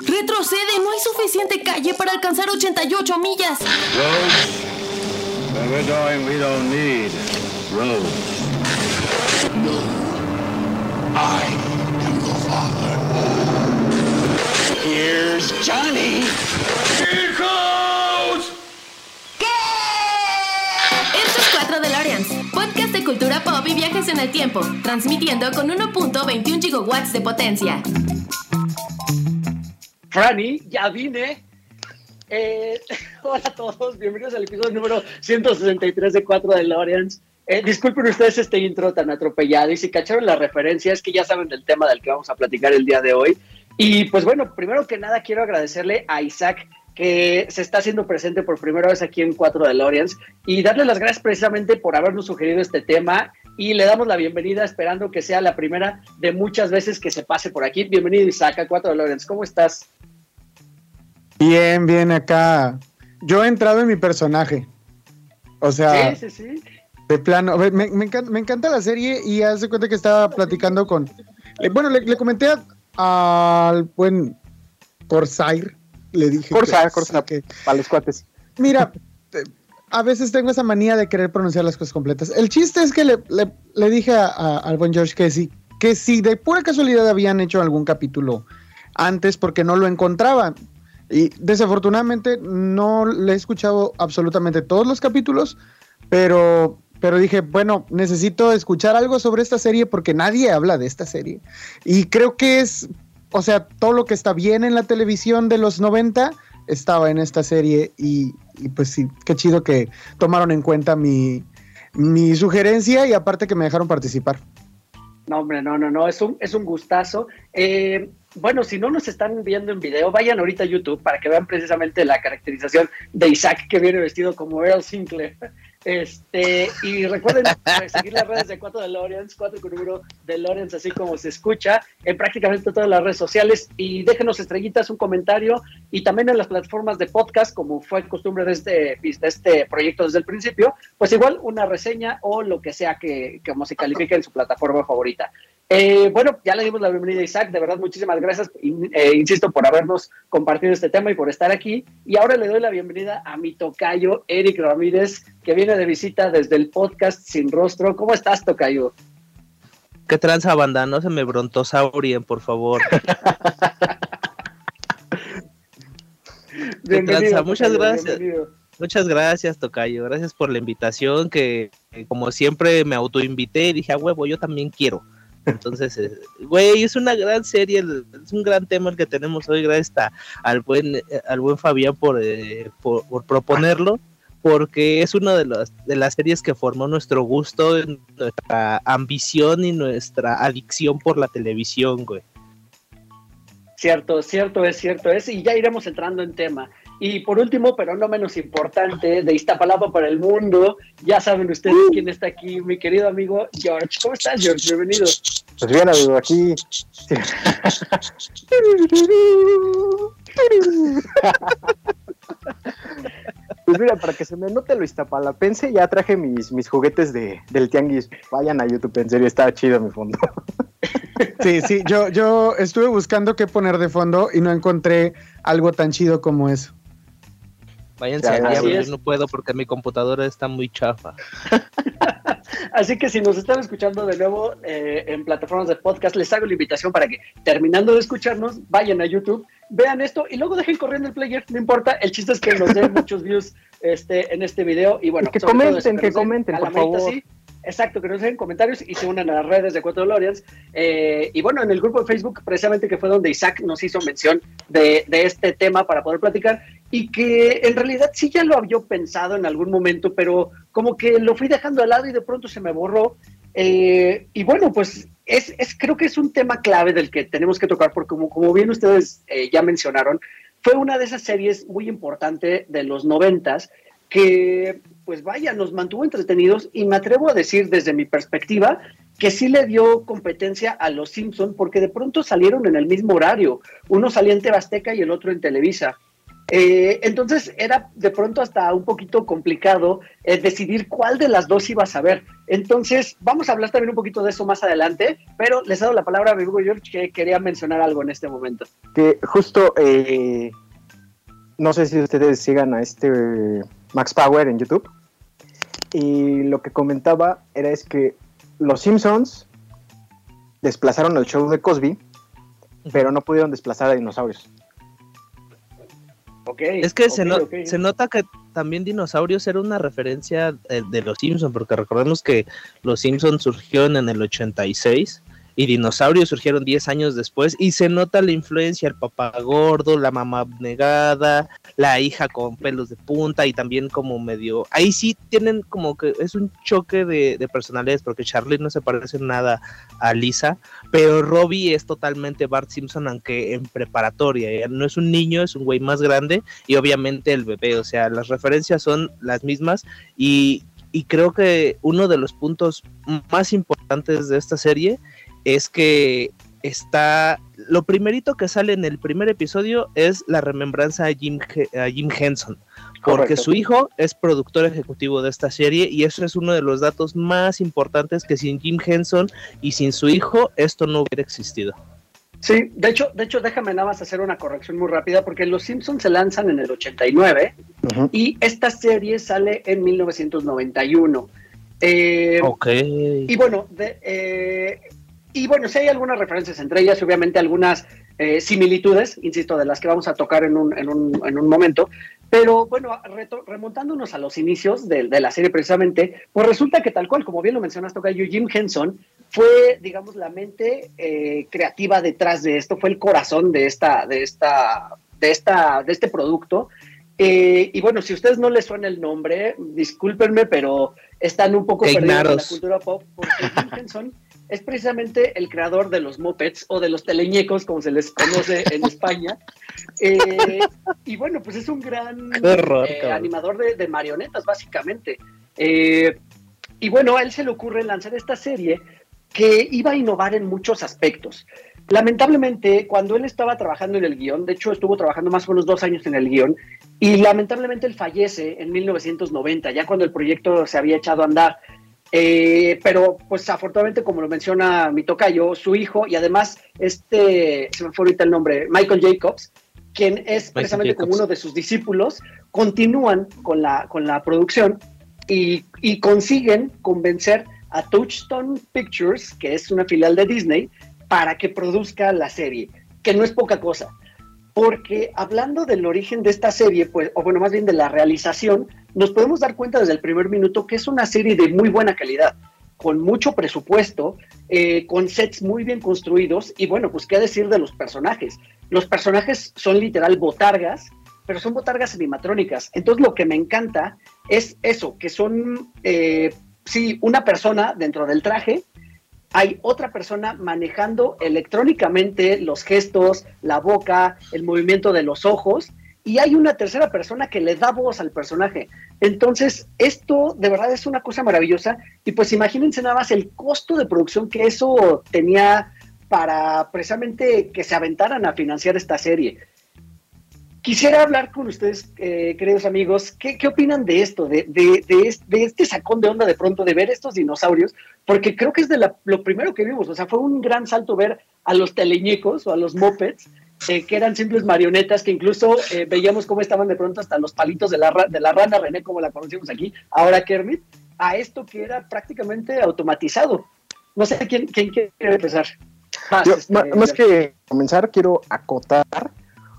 Retrocede, no hay suficiente calle para alcanzar 88 millas. Roads? Where we're going, we don't need roads. I am the father. Here's Johnny. Here goes! Esto es 4 DeLoreans, podcast de cultura pop y viajes en el tiempo, transmitiendo con 1.21 gigawatts de potencia. Franny, ya vine. Eh, hola a todos, bienvenidos al episodio número 163 de 4 de Loreans. Eh, disculpen ustedes este intro tan atropellado y si cacharon la referencia es que ya saben del tema del que vamos a platicar el día de hoy. Y pues bueno, primero que nada quiero agradecerle a Isaac que se está haciendo presente por primera vez aquí en 4 de Loreans y darle las gracias precisamente por habernos sugerido este tema y le damos la bienvenida esperando que sea la primera de muchas veces que se pase por aquí. Bienvenido Isaac a 4 de Loreans, ¿cómo estás? Bien, bien, acá. Yo he entrado en mi personaje. O sea, Sí, sí, sí. de plano. Me, me encanta, me encanta la serie y hace cuenta que estaba platicando con. bueno, le, le comenté a- al buen Corsair. Le dije. Corsair, que- Corsair. que- Para los cuates. mira, a veces tengo esa manía de querer pronunciar las cosas completas. El chiste es que le, dije a- a- al buen George que sí, que si de pura casualidad habían hecho algún capítulo antes porque no lo encontraba. Y desafortunadamente no le he escuchado absolutamente todos los capítulos, pero, pero dije, bueno, necesito escuchar algo sobre esta serie porque nadie habla de esta serie. Y creo que es, o sea, todo lo que está bien en la televisión de los 90 estaba en esta serie y, pues sí, qué chido que tomaron en cuenta mi, mi sugerencia y aparte que me dejaron participar. No, hombre, no, no, no, es un, es un gustazo. Eh, bueno, si no nos están viendo en video, vayan ahorita a YouTube para que vean precisamente la caracterización de Isaac que viene vestido como Earl Sinclair. Este, y recuerden pues, seguir las redes de 4 DeLoreans, 4 con número DeLoreans, así como se escucha, en prácticamente todas las redes sociales. Y déjenos estrellitas, un comentario, y también en las plataformas de podcast, como fue costumbre de este, de este proyecto desde el principio, pues igual una reseña o lo que sea que como se califique en su plataforma favorita. Eh, bueno, ya le dimos la bienvenida a Isaac, de verdad muchísimas gracias, in- eh, insisto, por habernos compartido este tema y por estar aquí. Y ahora le doy la bienvenida a mi tocayo, Eric Ramírez, que viene de visita desde el podcast Sin Rostro. ¿Cómo estás, tocayo? ¿Qué tranza, banda? No se me brontosaurien, por favor. tranza? Muchas tocayo, gracias. bienvenido. Muchas gracias, Tocayo. Gracias por la invitación, que que como siempre me autoinvité y dije, a huevo, yo también quiero. Entonces, eh, güey, es una gran serie, es un gran tema el que tenemos hoy, gracias a- al buen, eh, al buen Fabián por, eh, por, por proponerlo, porque es una de las, de las series que formó nuestro gusto, nuestra ambición y nuestra adicción por la televisión, güey. Cierto, cierto es, cierto es, y ya iremos entrando en tema. Y por último, pero no menos importante, de Iztapalapa para el mundo, ya saben ustedes quién está aquí, mi querido amigo George. ¿Cómo estás, George? Bienvenido. Pues bien, amigo, aquí. Pues mira, para que se me note lo iztapalapense, ya traje mis, mis juguetes de, del tianguis. Vayan a YouTube, en serio, está chido mi fondo. Sí, sí, yo, yo estuve buscando qué poner de fondo y no encontré algo tan chido como eso. Váyanse Ya, al diablo, es. yo no puedo porque mi computadora está muy chafa. Así que si nos están escuchando de nuevo eh, en plataformas de podcast, les hago la invitación para que terminando de escucharnos, vayan a YouTube, vean esto y luego dejen corriendo el player, no importa, el chiste es que nos den muchos views este, en este video y bueno, que comenten, eso, que comenten, por favor. sí. Exacto, que nos dejen comentarios y se unan a las redes de Cuatro Lorians. Eh, y bueno, en el grupo de Facebook, precisamente que fue donde Isaac nos hizo mención de, de este tema para poder platicar y que en realidad sí ya lo había pensado en algún momento, pero como que lo fui dejando al lado y de pronto se me borró. Eh, y bueno, pues es, creo que es un tema clave del que tenemos que tocar, porque como, como bien ustedes eh, ya mencionaron, fue una de esas series muy importante de los noventas que, pues vaya, nos mantuvo entretenidos y me atrevo a decir desde mi perspectiva que sí le dio competencia a los Simpson porque de pronto salieron en el mismo horario, uno salía en Tebasteca y el otro en Televisa. Eh, entonces era de pronto hasta un poquito complicado eh, decidir cuál de las dos ibas a ver. Entonces vamos a hablar también un poquito de eso más adelante, pero les dado la palabra a mi amigo George que quería mencionar algo en este momento. Que justo, eh, no sé si ustedes sigan a este Max Power en YouTube. Y lo que comentaba era es que los Simpsons desplazaron el show de Cosby, pero no pudieron desplazar a dinosaurios. Okay, es que okay, se, no, okay. se, nota que también Dinosaurios era una referencia de, de los Simpsons, porque recordemos que los Simpsons surgieron en el 86 y Dinosaurios surgieron 10 años después y se nota la influencia, el papá gordo, la mamá negada, la hija con pelos de punta y también como medio... Ahí sí tienen como que es un choque de, de personalidades porque Charlie no se parece nada a Lisa, pero Robbie es totalmente Bart Simpson aunque en preparatoria, no es un niño, es un güey más grande y obviamente el bebé, o sea, las referencias son las mismas y, y creo que uno de los puntos más importantes de esta serie es que está lo primerito que sale en el primer episodio es la remembranza a Jim, a Jim Henson porque Correcto. su hijo es productor ejecutivo de esta serie y eso es uno de los datos más importantes que sin Jim Henson y sin su hijo esto no hubiera existido. Sí, de hecho, de hecho, déjame nada más hacer una corrección muy rápida, porque Los Simpsons se lanzan en el 89 uh -huh. y esta serie sale en 1991. Eh, ok. Y bueno, de, eh, y bueno, sí hay algunas referencias entre ellas, obviamente algunas eh, similitudes, insisto, de las que vamos a tocar en un, en un, en un momento, pero bueno, reto, remontándonos a los inicios de, de, la serie precisamente, pues resulta que tal cual, como bien lo mencionaste, Tocayo, Jim Henson fue, digamos, la mente eh, creativa detrás de esto, fue el corazón de esta, de esta, de esta, de este producto. Eh, y bueno, si a ustedes no les suena el nombre, discúlpenme, pero están un poco perdidos en la cultura pop, porque Jim Henson es precisamente el creador de los mopeds o de los teleñecos, como se les conoce en España. Eh, y bueno, pues es un gran horror, eh, animador de, de, marionetas, básicamente. Eh, y bueno, a él se le ocurre lanzar esta serie que iba a innovar en muchos aspectos. Lamentablemente, cuando él estaba trabajando en el guion, de hecho estuvo trabajando más o menos dos años en el guion, y lamentablemente él fallece en 1990, ya cuando el proyecto se había echado a andar. Eh, pero pues afortunadamente, como lo menciona mi tocayo, su hijo y además este, se me fue ahorita el nombre, Michael Jacobs, quien es Michael precisamente Jacobs. como uno de sus discípulos, continúan con la, con la producción y, y consiguen convencer a Touchstone Pictures, que es una filial de Disney, para que produzca la serie, que no es poca cosa. Porque hablando del origen de esta serie, pues, o bueno, más bien de la realización, nos podemos dar cuenta desde el primer minuto que es una serie de muy buena calidad, con mucho presupuesto, eh, con sets muy bien construidos y bueno, pues qué decir de los personajes. Los personajes son literal botargas, pero son botargas animatrónicas. Entonces lo que me encanta es eso, que son, eh, sí, una persona dentro del traje, hay otra persona manejando electrónicamente los gestos, la boca, el movimiento de los ojos, y hay una tercera persona que le da voz al personaje. Entonces, esto de verdad es una cosa maravillosa, y pues imagínense nada más el costo de producción que eso tenía para precisamente que se aventaran a financiar esta serie. Quisiera hablar con ustedes, eh, queridos amigos, ¿qué, ¿qué, opinan de esto, de, de, de, de, este sacón de onda de pronto, de ver estos dinosaurios? Porque creo que es de la, lo primero que vimos, o sea, fue un gran salto ver a los teleñecos o a los mopeds, eh, que eran simples marionetas, que incluso eh, veíamos cómo estaban de pronto hasta los palitos de la, de la rana René, como la conocimos aquí, ahora Kermit, a esto que era prácticamente automatizado. No sé quién, quién quiere empezar. Más, Yo, este, más que comenzar, quiero acotar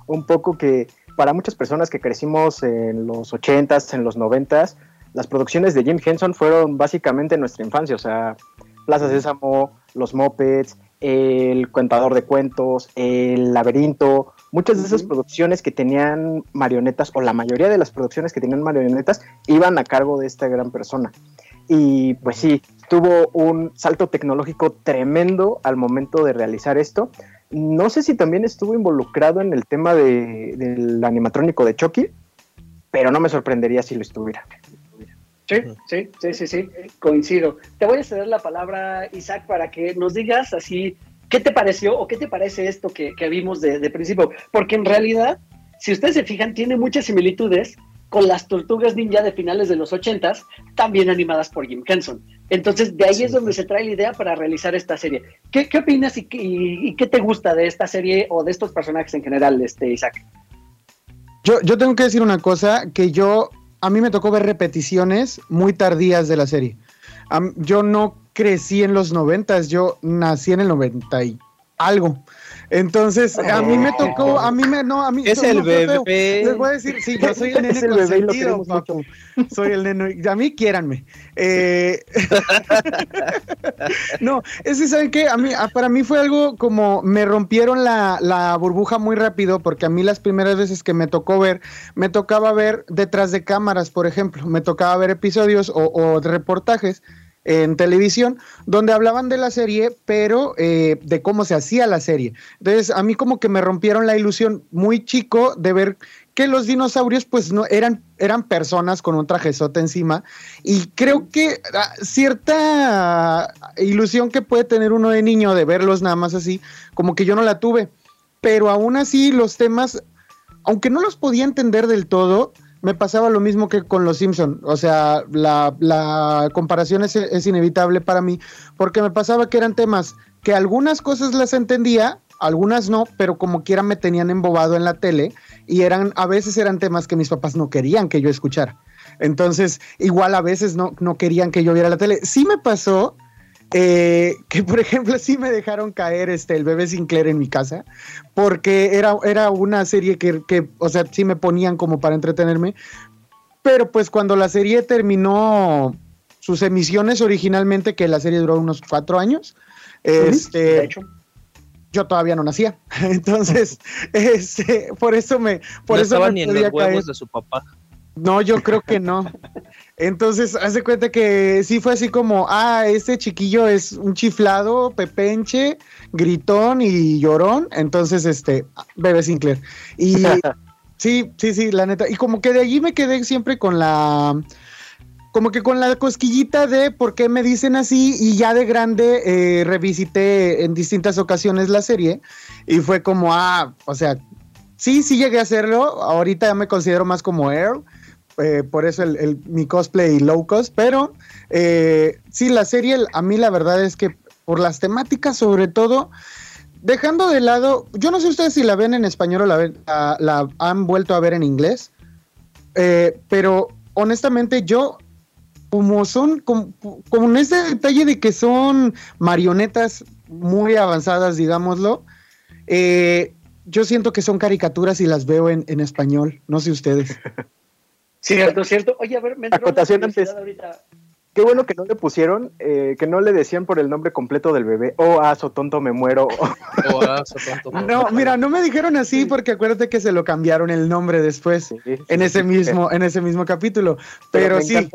un poco que para muchas personas que crecimos en los 80s, en los 90s, las producciones de Jim Henson fueron básicamente nuestra infancia, o sea, Plaza Sésamo, Los Mopeds, El Contador de Cuentos, El Laberinto, muchas de esas producciones que tenían marionetas, o la mayoría de las producciones que tenían marionetas, iban a cargo de esta gran persona. Y pues sí, tuvo un salto tecnológico tremendo al momento de realizar esto, no sé si también estuvo involucrado en el tema de, del animatrónico de Chucky, pero no me sorprendería si lo estuviera. Sí, sí, sí, sí, sí, coincido. Te voy a ceder la palabra, Isaac, para que nos digas así, ¿qué te pareció o qué te parece esto que, que vimos de, de, principio? Porque en realidad si ustedes se fijan, tiene muchas similitudes con las tortugas ninja de finales de los 80 también animadas por Jim Henson. Entonces, de ahí es donde se trae la idea para realizar esta serie. ¿Qué, qué opinas y, y, qué te gusta de esta serie o de estos personajes en general, este, Isaac? Yo, yo tengo que decir una cosa, que yo, a mí me tocó ver repeticiones muy tardías de la serie. yo no crecí en los noventas, yo nací en el noventa y algo. Entonces, a mí me tocó, a mí me, no, a mí. Es el bebé. Les voy a decir, sí, yo soy el nene el consentido, papu. Soy el nene, a mí quiéranme. Eh, no, es que, ¿saben qué? A mí, para mí fue algo como, me rompieron la, la burbuja muy rápido, porque a mí las primeras veces que me tocó ver, me tocaba ver detrás de cámaras, por ejemplo, me tocaba ver episodios o, o reportajes en televisión, donde hablaban de la serie, pero eh, de cómo se hacía la serie. Entonces, a mí como que me rompieron la ilusión muy chico de ver que los dinosaurios pues no eran, eran personas con un trajezote encima y creo que ah, cierta ilusión que puede tener uno de niño de verlos nada más así, como que yo no la tuve, pero aún así los temas, aunque no los podía entender del todo, me pasaba lo mismo que con los Simpson. O sea, la, comparación es, inevitable para mí, porque me pasaba que eran temas que algunas cosas las entendía, algunas no, pero como quiera me tenían embobado en la tele y eran, a veces eran temas que mis papás no querían que yo escuchara. Entonces, igual a veces no, no querían que yo viera la tele. Sí me pasó eh, que por ejemplo sí me dejaron caer este el bebé Sinclair en mi casa, porque era, era una serie que, que, o sea, sí me ponían como para entretenerme, pero pues cuando la serie terminó sus emisiones originalmente, que la serie duró unos cuatro años, este, yo todavía no nacía, entonces, este, por eso me, por no eso estaba ni en los huevos de su papá. No, yo creo que no. Entonces, hace cuenta que sí fue así como, ah, este chiquillo es un chiflado, pepenche, gritón y llorón. Entonces, este, bebé Sinclair. Y sí, sí, sí, la neta. Y como que de allí me quedé siempre con la, como que con la cosquillita de por qué me dicen así. Y ya de grande eh, revisité en distintas ocasiones la serie. Y fue como, ah, o sea, sí, sí llegué a hacerlo. Ahorita ya me considero más como Earl eh, por eso mi cosplay low cost, pero eh, sí, la serie a mí la verdad es que por las temáticas sobre todo, dejando de lado, yo no sé ustedes si la ven en español o la, han vuelto a ver en inglés, eh, pero honestamente yo como son, como, como ese detalle de que son marionetas muy avanzadas, digámoslo, yo siento que son caricaturas y las veo en, en español, no sé ustedes. Cierto, cierto. Oye, a ver, me Acotación antes. Ahorita. Qué bueno que no le pusieron, eh, que no le decían por el nombre completo del bebé. Oh, aso tonto, me muero. Oh, aso tonto. Me no, mira, no me dijeron así porque acuérdate que se lo cambiaron el nombre después en ese mismo, en ese mismo capítulo. Pero, sí.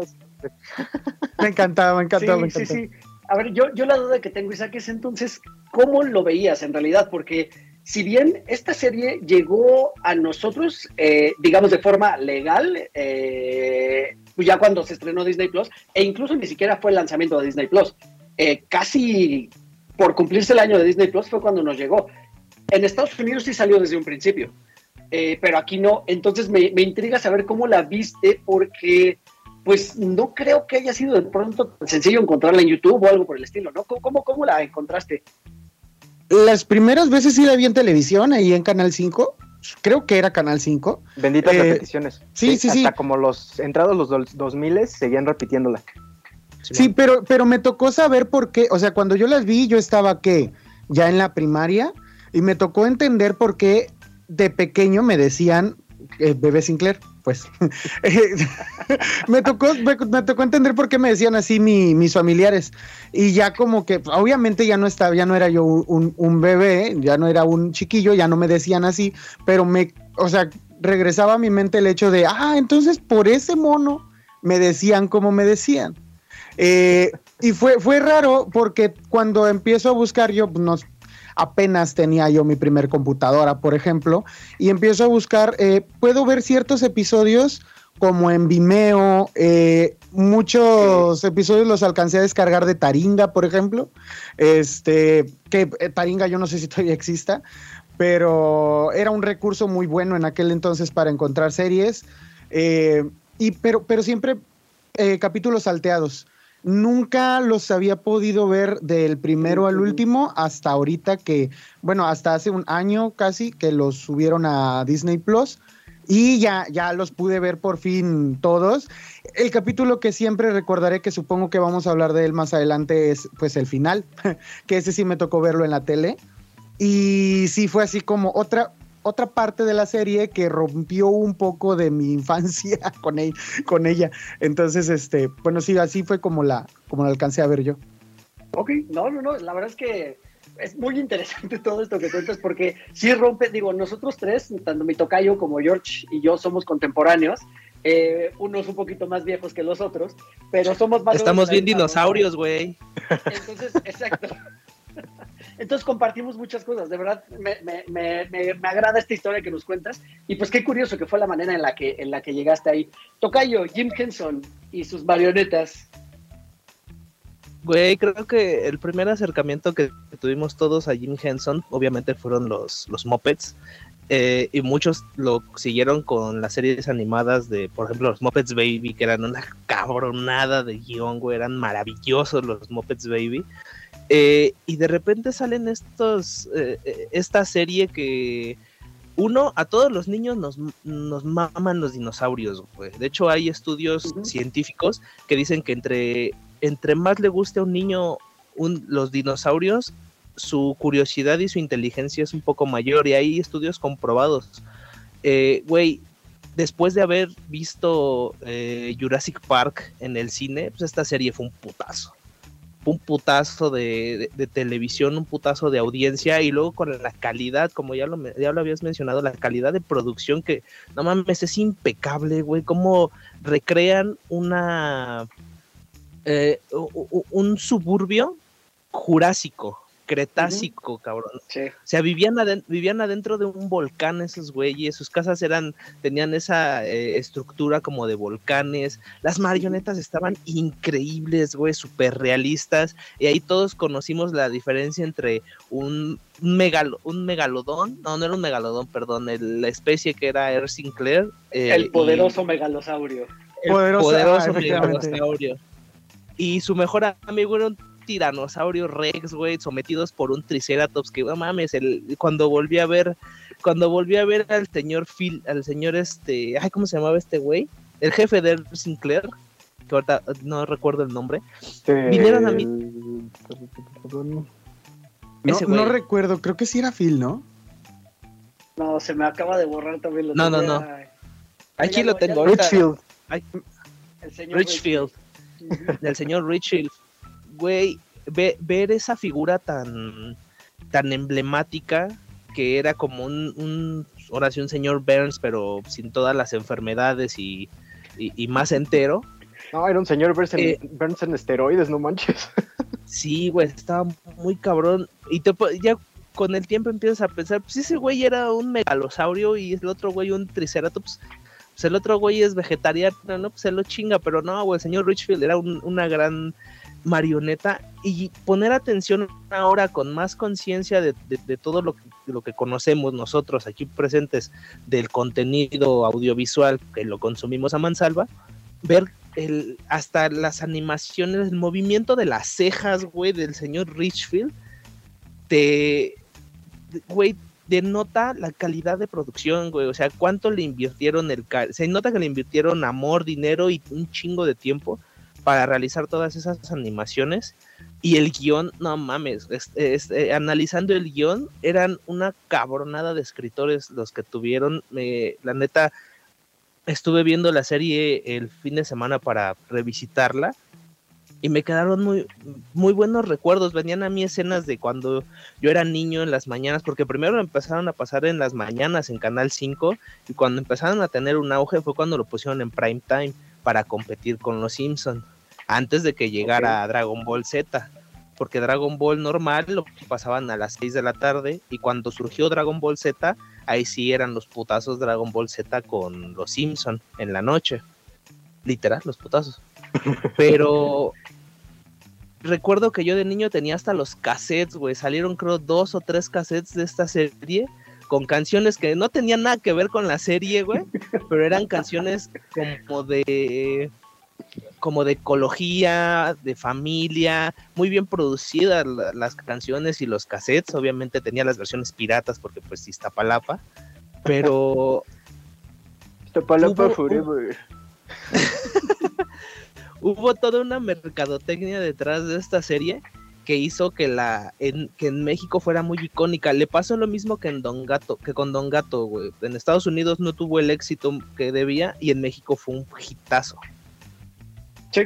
me encantaba, me encantaba, me encantaba. Sí, sí. A ver, yo, yo la duda que tengo, Isaac, es entonces, ¿cómo lo veías en realidad? Porque si bien esta serie llegó a nosotros, eh, digamos, de forma legal, eh, ya cuando se estrenó Disney Plus, e incluso ni siquiera fue el lanzamiento de Disney Plus, eh, casi por cumplirse el año de Disney Plus fue cuando nos llegó. En Estados Unidos sí salió desde un principio, pero aquí no. Entonces me, intriga saber cómo la viste, porque pues no creo que haya sido de pronto sencillo encontrarla en YouTube o algo por el estilo, ¿no? ¿Cómo, cómo la encontraste? Las primeras veces sí la vi en televisión, ahí en Canal 5. Creo que era Canal 5. Benditas eh, repeticiones. Sí, sí, sí. Hasta como los entrados los 2000 seguían repitiéndola. Sí, pero, pero me tocó saber por qué. O sea, cuando yo las vi, yo estaba que ya en la primaria y me tocó entender por qué de pequeño me decían eh, bebé Sinclair pues me, tocó, me, entender por qué me decían así mis familiares. Y ya como que, obviamente ya no estaba, ya no era yo un, bebé, ya no era un chiquillo, ya no me decían así, pero me, o sea, regresaba a mi mente el hecho de, ah, entonces por ese mono me decían como me decían. Eh, y fue, fue raro porque cuando empiezo a buscar yo, pues, nos apenas tenía yo mi primer computadora, por ejemplo, y empiezo a buscar, eh, puedo ver ciertos episodios como en Vimeo, eh, muchos episodios los alcancé a descargar de Taringa, por ejemplo, este, que eh, Taringa yo no sé si todavía exista, pero era un recurso muy bueno en aquel entonces para encontrar series, eh, y, pero, pero siempre eh, capítulos salteados. Nunca los había podido ver del primero al último hasta ahorita que, bueno, hasta hace un año casi que los subieron a Disney Plus y ya, ya los pude ver por fin todos. El capítulo que siempre recordaré, que supongo que vamos a hablar de él más adelante, es pues el final, que ese sí me tocó verlo en la tele. Y sí fue así como otra, otra parte de la serie que rompió un poco de mi infancia con, ella, con ella. Entonces, este, bueno, sí, así fue como la, como la alcancé a ver yo. Ok, no, no, no, la verdad es que es muy interesante todo esto que cuentas porque sí rompe, digo, nosotros tres, tanto mi tocayo como George y yo somos contemporáneos, eh, unos un poquito más viejos que los otros, pero somos más... Estamos bien dinosaurios, güey. Entonces, exacto. Entonces compartimos muchas cosas, de verdad me, me, me, me, agrada esta historia que nos cuentas y pues qué curioso que fue la manera en la que, en la que llegaste ahí. Tocayo, Jim Henson y sus marionetas, Güey, creo que el primer acercamiento que tuvimos todos a Jim Henson, obviamente fueron los, los Muppets. Eh, y muchos lo siguieron con las series animadas de, por ejemplo, los Muppets Baby, que eran una cabronada de guion, güey, eran maravillosos los Muppets Baby. Eh, y de repente salen estos, eh, esta serie que, uno, a todos los niños nos, nos maman los dinosaurios, güey. De hecho, hay estudios científicos que dicen que entre entre más le guste a un niño los dinosaurios, su curiosidad y su inteligencia es un poco mayor y hay estudios comprobados. Eh, güey, después de haber visto eh, Jurassic Park en el cine, pues esta serie fue un putazo. Un putazo de, televisión, un putazo de audiencia y luego con la calidad, como ya lo, ya lo habías mencionado, la calidad de producción que, no mames, es impecable, güey, cómo recrean una eh, un suburbio jurásico, cretácico, cabrón. O sea, vivían, vivían adentro de un volcán esos güeyes, sus casas eran, tenían esa eh, estructura como de volcanes, las marionetas estaban increíbles, güey, súper realistas, y ahí todos conocimos la diferencia entre un, un megalodón, no, no era un megalodón, perdón, la especie que era Air Sinclair. Eh, el poderoso megalosaurio. El poderoso, ah, megalosaurio. Y su mejor amigo era un tiranosaurio rex, güey, sometidos por un triceratops que no mames, el, cuando volví a ver, cuando volví a ver al señor Phil, al señor este, ay, ¿cómo se llamaba este güey? El jefe de Sinclair, que ahorita no recuerdo el nombre, vinieron a mí. No, no, recuerdo, creo que sí era Phil, ¿no? No, se me acaba de borrar también lo No, no, no. Aquí lo tengo. Richfield. Richfield del señor Richfield, güey, ver esa figura tan, tan emblemática que era como un, un, ahora sí, un señor Burns, pero sin todas las enfermedades y, y, más entero. No, era un señor Burns en, eh, en esteroides, no manches. sí, güey, estaba muy cabrón. Y te, ya con el tiempo empiezas a pensar, pues ese güey era un megalosaurio y el otro güey un triceratops pues el otro güey es vegetariano, ¿no? Pues se lo chinga, pero no, güey, el señor Richfield era una gran marioneta y poner atención ahora con más conciencia de, todo lo que, lo que conocemos nosotros aquí presentes del contenido audiovisual que lo consumimos a mansalva, ver el, hasta las animaciones, el movimiento de las cejas, güey, del señor Richfield, te, güey, denota la calidad de producción, güey. O sea, cuánto le invirtieron el. Se nota que le invirtieron amor, dinero y un chingo de tiempo para realizar todas esas animaciones. Y el guion, no mames, eh, analizando el guion, eran una cabronada de escritores los que tuvieron. la neta, estuve viendo la serie el fin de semana para revisitarla y me quedaron muy, muy buenos recuerdos. Venían a mí escenas de cuando yo era niño en las mañanas, porque primero empezaron a pasar en las mañanas en Canal 5 y cuando empezaron a tener un auge fue cuando lo pusieron en prime time para competir con los Simpson antes de que llegara Dragon Ball Z. Porque Dragon Ball normal lo pasaban a las 6 de la tarde y cuando surgió Dragon Ball Z, ahí sí eran los putazos Dragon Ball Z con los Simpson en la noche. Literal, los putazos. Pero recuerdo que yo de niño tenía hasta los cassettes, güey. Salieron creo dos o tres cassettes de esta serie con canciones que no tenían nada que ver con la serie, güey, pero eran canciones como de como de ecología, de familia, muy bien producidas la- las canciones y los cassettes, obviamente tenía las versiones piratas porque pues Iztapalapa, pero Iztapalapa Hubo- forever. hubo toda una mercadotecnia detrás de esta serie que hizo que la en, que en México fuera muy icónica. Le pasó lo mismo que en Don Gato, que con Don Gato, güey. En Estados Unidos no tuvo el éxito que debía y en México fue un hitazo. Sí,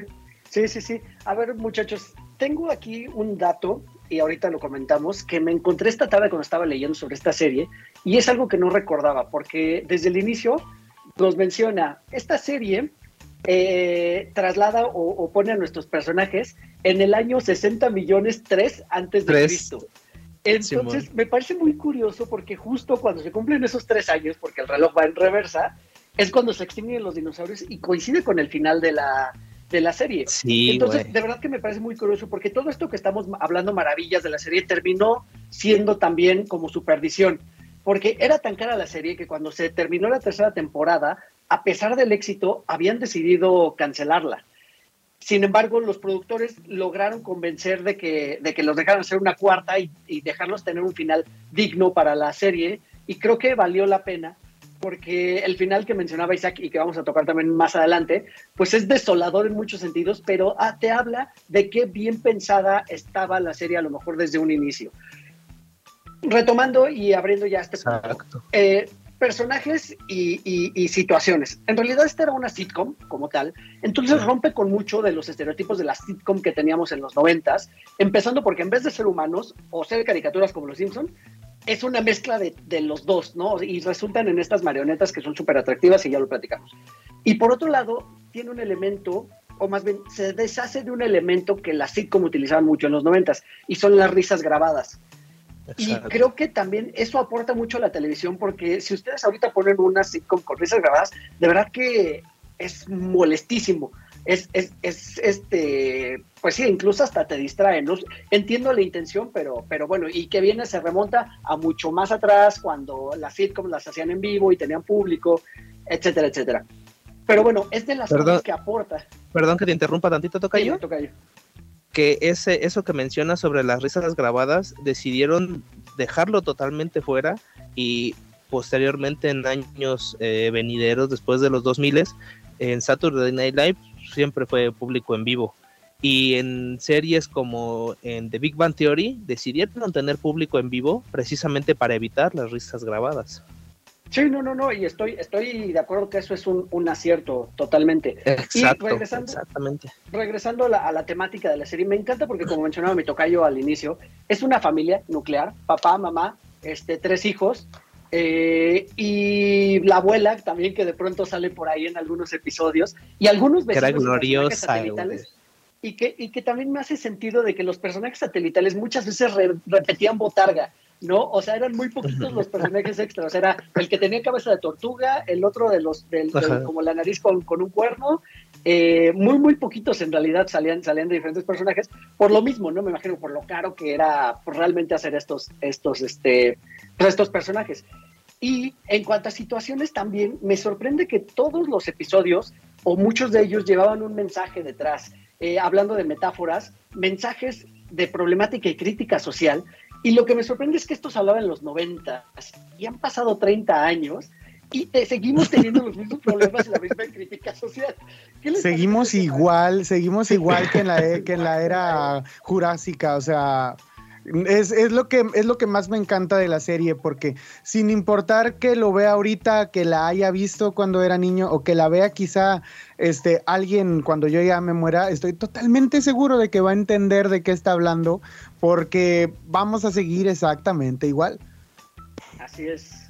sí, sí, sí. A ver, muchachos, tengo aquí un dato, y ahorita lo comentamos, que me encontré esta tarde cuando estaba leyendo sobre esta serie, y es algo que no recordaba, porque desde el inicio nos menciona, esta serie eh, traslada o, o pone a nuestros personajes en el año 60 millones 3 antes de Tres. Cristo. Entonces, Simón. me parece muy curioso porque justo cuando se cumplen esos tres años, porque el reloj va en reversa, es cuando se extinguen los dinosaurios y coincide con el final de la, de la serie. Sí, Entonces, de verdad que me parece muy curioso porque todo esto que estamos hablando maravillas de la serie terminó siendo también como su perdición. Porque era tan cara la serie que cuando se terminó la tercera temporada, a pesar del éxito, habían decidido cancelarla. Sin embargo, los productores lograron convencer de que, de que los dejaran hacer una cuarta y, y dejarlos tener un final digno para la serie. Y creo que valió la pena porque el final que mencionaba Isaac y que vamos a tocar también más adelante, pues es desolador en muchos sentidos, pero ah, te habla de qué bien pensada estaba la serie a lo mejor desde un inicio. Retomando y abriendo ya este punto, eh, personajes y, y- y situaciones. En realidad esta era una sitcom como tal, entonces rompe con mucho de los estereotipos de la sitcom que teníamos en los noventas, empezando porque en vez de ser humanos o ser caricaturas como los Simpson, es una mezcla de, de los dos, ¿no? Y resultan en estas marionetas que son súper atractivas y ya lo platicamos. Y por otro lado, tiene un elemento, o más bien se deshace de un elemento que la sitcom utilizaban mucho en los noventas, y son las risas grabadas. Y creo que también eso aporta mucho a la televisión, porque si ustedes ahorita ponen una sitcom con risas grabadas, de verdad que es molestísimo. Es, es, es este, pues sí, incluso hasta te distrae. ¿no? Entiendo la intención, pero, pero bueno, y que viene, se remonta a mucho más atrás, cuando las sitcoms las hacían en vivo y tenían público, etcétera, etcétera. Pero bueno, es de las Perdón. cosas que aporta. Perdón que te interrumpa tantito, toca yo. que ese, eso que mencionas sobre las risas grabadas, decidieron dejarlo totalmente fuera y posteriormente en años eh, venideros, después de los 2000, en Saturday Night Live siempre fue público en vivo. Y en series como en The Big Bang Theory decidieron tener público en vivo precisamente para evitar las risas grabadas. Sí, no, no, no, y estoy, estoy de acuerdo que eso es un, un acierto totalmente. Exacto, regresando- exactamente. regresando a la, a la temática de la serie, me encanta porque como mencionaba mi tocayo al inicio, es una familia nuclear, papá, mamá, este, tres hijos, eh, y la abuela también que de pronto sale por ahí en algunos episodios, y algunos era vecinos gloriosa, satelitales, y que, y que también me hace sentido de que los personajes satelitales muchas veces re- repetían botarga, ¿no? O sea, eran muy poquitos los personajes extras. Era el que tenía cabeza de tortuga, el otro de los, del, como la nariz con, con un cuerno. eh, muy, muy poquitos en realidad salían, salían de diferentes personajes. Por lo mismo, ¿no? Me imagino por lo caro que era realmente hacer estos, estos, este, pues, estos personajes. Y en cuanto a situaciones también, me sorprende que todos los episodios, o muchos de ellos, llevaban un mensaje detrás, eh, hablando de metáforas, mensajes de problemática y crítica social. Y lo que me sorprende es que estos hablaban en los 90 y han pasado 30 años y te- seguimos teniendo los mismos problemas y la misma crítica social. ¿Qué les Seguimos igual, seguimos igual que en la, e- que en la era jurásica, o sea, es, es lo que, es lo que más me encanta de la serie, porque sin importar que lo vea ahorita, que la haya visto cuando era niño o que la vea quizá este, alguien cuando yo ya me muera, estoy totalmente seguro de que va a entender de qué está hablando, porque vamos a seguir exactamente igual. Así es.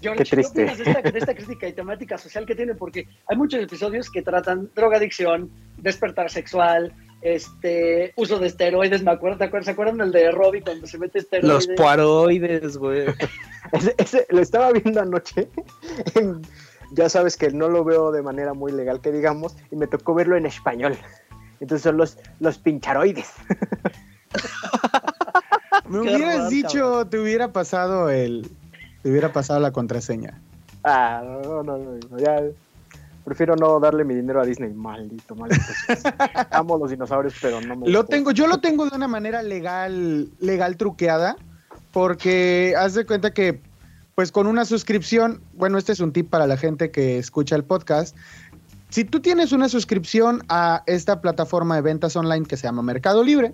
George, Qué triste. opinas de esta, de esta crítica y temática social que tiene? Porque hay muchos episodios que tratan drogadicción, despertar sexual, este, uso de esteroides, me acuerdo, ¿te acuerdas? ¿Se acuerdan del de Robbie cuando se mete esteroides? Los poaroides, güey. Ese, ese lo estaba viendo anoche. ya sabes que no lo veo de manera muy legal, que digamos, y me tocó verlo en español. Entonces son los, los pincharoides. Me hubieras horror, dicho, te hubiera pasado el, te hubiera pasado la contraseña. Ah, no, no, no, no, ya. Prefiero no darle mi dinero a Disney, maldito, maldito. Amo los dinosaurios, pero no me Lo tengo, yo lo tengo de una manera legal, legal truqueada, porque haz de cuenta que, pues con una suscripción, bueno, este es un tip para la gente que escucha el podcast. Si tú tienes una suscripción a esta plataforma de ventas online que se llama Mercado Libre,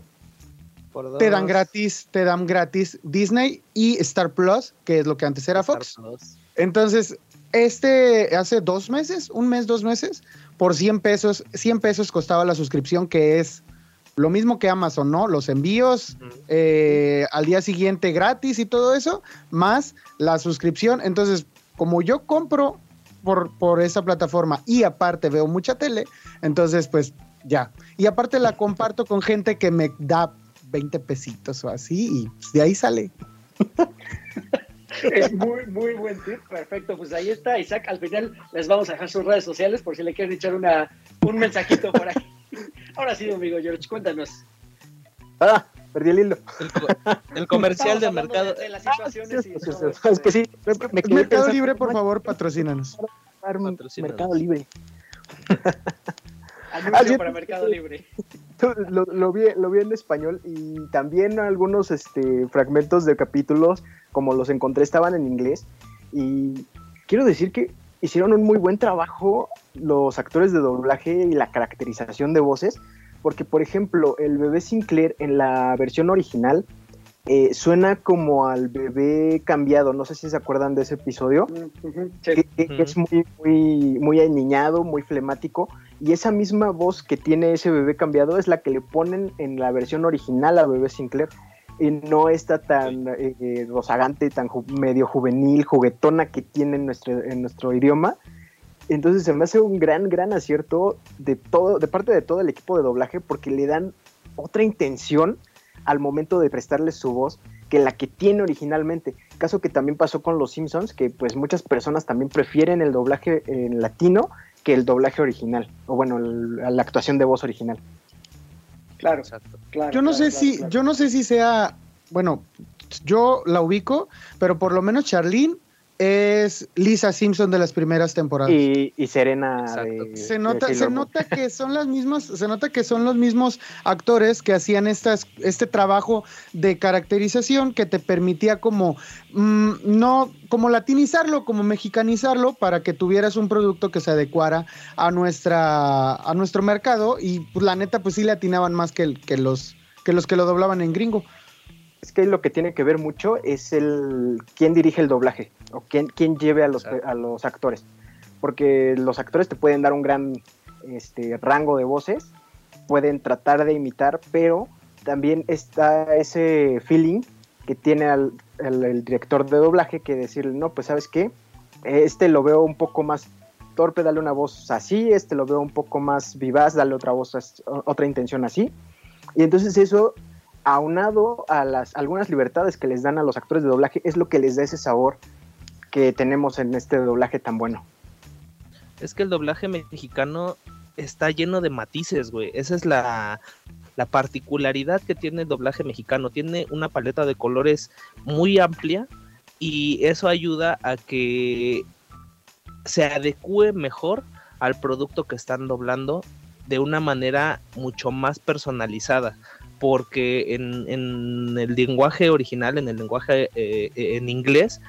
Por te dan gratis, te dan gratis Disney y Star Plus, que es lo que antes era Star Fox. Plus. Entonces, este hace dos meses, un mes, dos meses, por 100 pesos, 100 pesos costaba la suscripción, que es lo mismo que Amazon, ¿no? Los envíos Ujú. eh, al día siguiente gratis y todo eso, más la suscripción. Entonces, como yo compro por, por esa plataforma y aparte veo mucha tele, entonces pues ya. Y aparte la comparto con gente que me da 20 pesitos o así y de ahí sale. Es muy, muy buen tip. Perfecto, pues ahí está. Isaac, al final les vamos a dejar sus redes sociales por si le quieren echar una, un mensajito por ahí. Ahora sí, amigo George, cuéntanos. Ah, perdí el hilo. El, co- el comercial del mercado. De, de las Ah, situaciones y Es que sí, me Mercado pensando, Libre, por "Ay, favor, patrocínanos. Mercado Libre. Anuncio Ah, para Mercado Libre. Lo, lo vi, lo vi en español y también algunos este, fragmentos de capítulos, como los encontré, estaban en inglés. Y quiero decir que hicieron un muy buen trabajo los actores de doblaje y la caracterización de voces, porque por ejemplo, el bebé Sinclair en la versión original eh, suena como al bebé cambiado, no sé si se acuerdan de ese episodio Mm, sí. que, que- que es muy, muy, muy aniñado, muy flemático, y esa misma voz que tiene ese bebé cambiado es la que le ponen en la versión original a bebé Sinclair. Y no está tan eh, eh, rozagante, tan ju- medio juvenil, juguetona que tiene en nuestro, en nuestro idioma. Entonces se me hace un gran, gran acierto de todo, de parte de todo el equipo de doblaje, porque le dan otra intención al momento de prestarle su voz que la que tiene originalmente. Caso que también pasó con los Simpsons, que pues muchas personas también prefieren el doblaje en latino que el doblaje original, o bueno, el- la actuación de voz original. Claro, Exacto. claro. Yo no claro, sé claro, si, claro. yo no sé si sea, bueno, yo la ubico, pero por lo menos Charlene es Lisa Simpson de las primeras temporadas. Y, y Serena de- se de nota, se nota que son las mismas, se nota que son los mismos actores que hacían estas, este trabajo de caracterización que te permitía como mm, no, como latinizarlo, como mexicanizarlo para que tuvieras un producto que se adecuara a nuestra, a nuestro mercado y pues, la neta pues sí le atinaban más que, el- que los que los que lo doblaban en gringo. Que lo que tiene que ver mucho es el quién dirige el doblaje o quién, quién lleve a los, a los actores. Porque los actores te pueden dar un gran este, rango de voces, pueden tratar de imitar, pero también está ese feeling que tiene al- el, el director de doblaje que decirle, no, pues sabes qué, este lo veo un poco más torpe, dale una voz así, este lo veo un poco más vivaz, dale otra voz, otra intención así. Y entonces eso aunado a las algunas libertades que les dan a los actores de doblaje, es lo que les da ese sabor que tenemos en este doblaje tan bueno. Es que el doblaje mexicano está lleno de matices, güey. Esa es la, la particularidad que tiene el doblaje mexicano. Tiene una paleta de colores muy amplia y eso ayuda a que se adecue mejor al producto que están doblando de una manera mucho más personalizada. Porque en, el lenguaje original, en el lenguaje eh, eh, en inglés,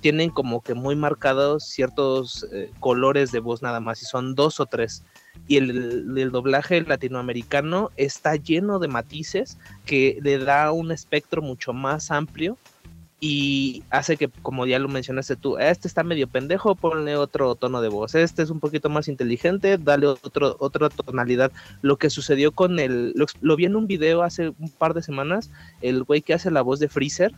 tienen como que muy marcados ciertos eh, colores de voz nada más, y son dos o tres. Y el, el doblaje latinoamericano está lleno de matices que le da un espectro mucho más amplio y hace que, como ya lo mencionaste tú, este está medio pendejo, ponle otro tono de voz, este es un poquito más inteligente, dale otro, otra tonalidad. Lo que sucedió con el, lo, lo vi en un video hace un par de semanas, el güey que hace la voz de Freezer,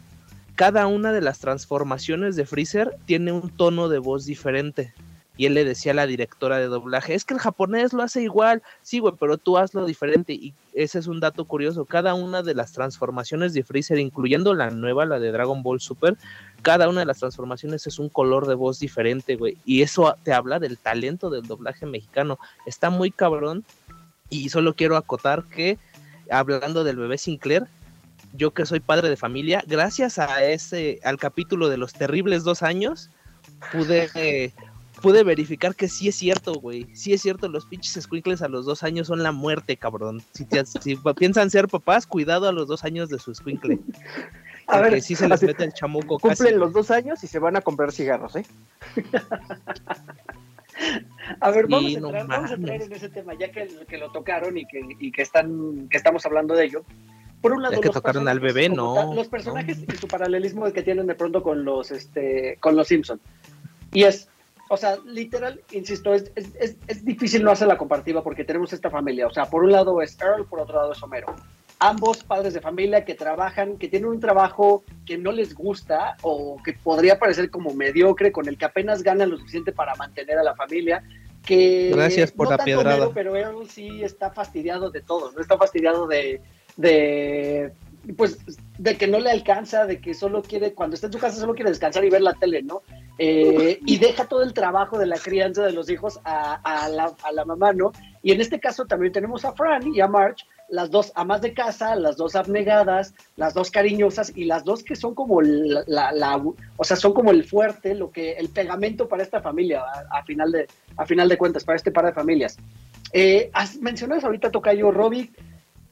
cada una de las transformaciones de Freezer tiene un tono de voz diferente. Y él le decía a la directora de doblaje, es que el japonés lo hace igual, sí, güey, pero tú hazlo diferente. Y ese es un dato curioso. Cada una de las transformaciones de Freezer, incluyendo la nueva, la de Dragon Ball Super, cada una de las transformaciones es un color de voz diferente, güey. Y eso te habla del talento del doblaje mexicano. Está muy cabrón. Y solo quiero acotar que, hablando del bebé Sinclair, yo que soy padre de familia, gracias a ese, al capítulo de los terribles dos años, pude, eh, pude verificar que sí es cierto, güey. Sí es cierto, los pinches squinkles a los dos años son la muerte, cabrón. Si, te- si piensan ser papás, cuidado a los dos años de su squinkle. A ver, sí se les así- mete el chamuco casi. Cumplen los dos años y se van a comprar cigarros, ¿eh? A ver, vamos, a, no entrar, vamos a entrar mames. en ese tema, ya que, que lo tocaron y que, y que están que estamos hablando de ello. Por un lado, Ya que los tocaron al personajes bebé, no, tal, los personajes y su paralelismo que tienen de pronto con los este con los Simpson. Y es, o sea, literal, insisto, es, es, es, es difícil no hacer la comparativa porque tenemos esta familia. O sea, por un lado es Earl, por otro lado es Homero. Ambos padres de familia que trabajan, que tienen un trabajo que no les gusta o que podría parecer como mediocre, con el que apenas ganan lo suficiente para mantener a la familia. Que Gracias por no la piedrada. Homero, pero Earl sí está fastidiado de todo, ¿no? Está fastidiado de, de pues de que no le alcanza, de que solo quiere, cuando está en su casa solo quiere descansar y ver la tele, ¿no? Eh, y deja todo el trabajo de la crianza de los hijos a, la, a mamá, ¿no? Y en este caso también tenemos a Fran y a March, las dos amas de casa, las dos abnegadas, las dos cariñosas y las dos que son como la, la- la- o sea, son como el fuerte, lo que el pegamento para esta familia a, final de a final de cuentas para este par de familias. Eh, mencionas ahorita Tocayo Robbie,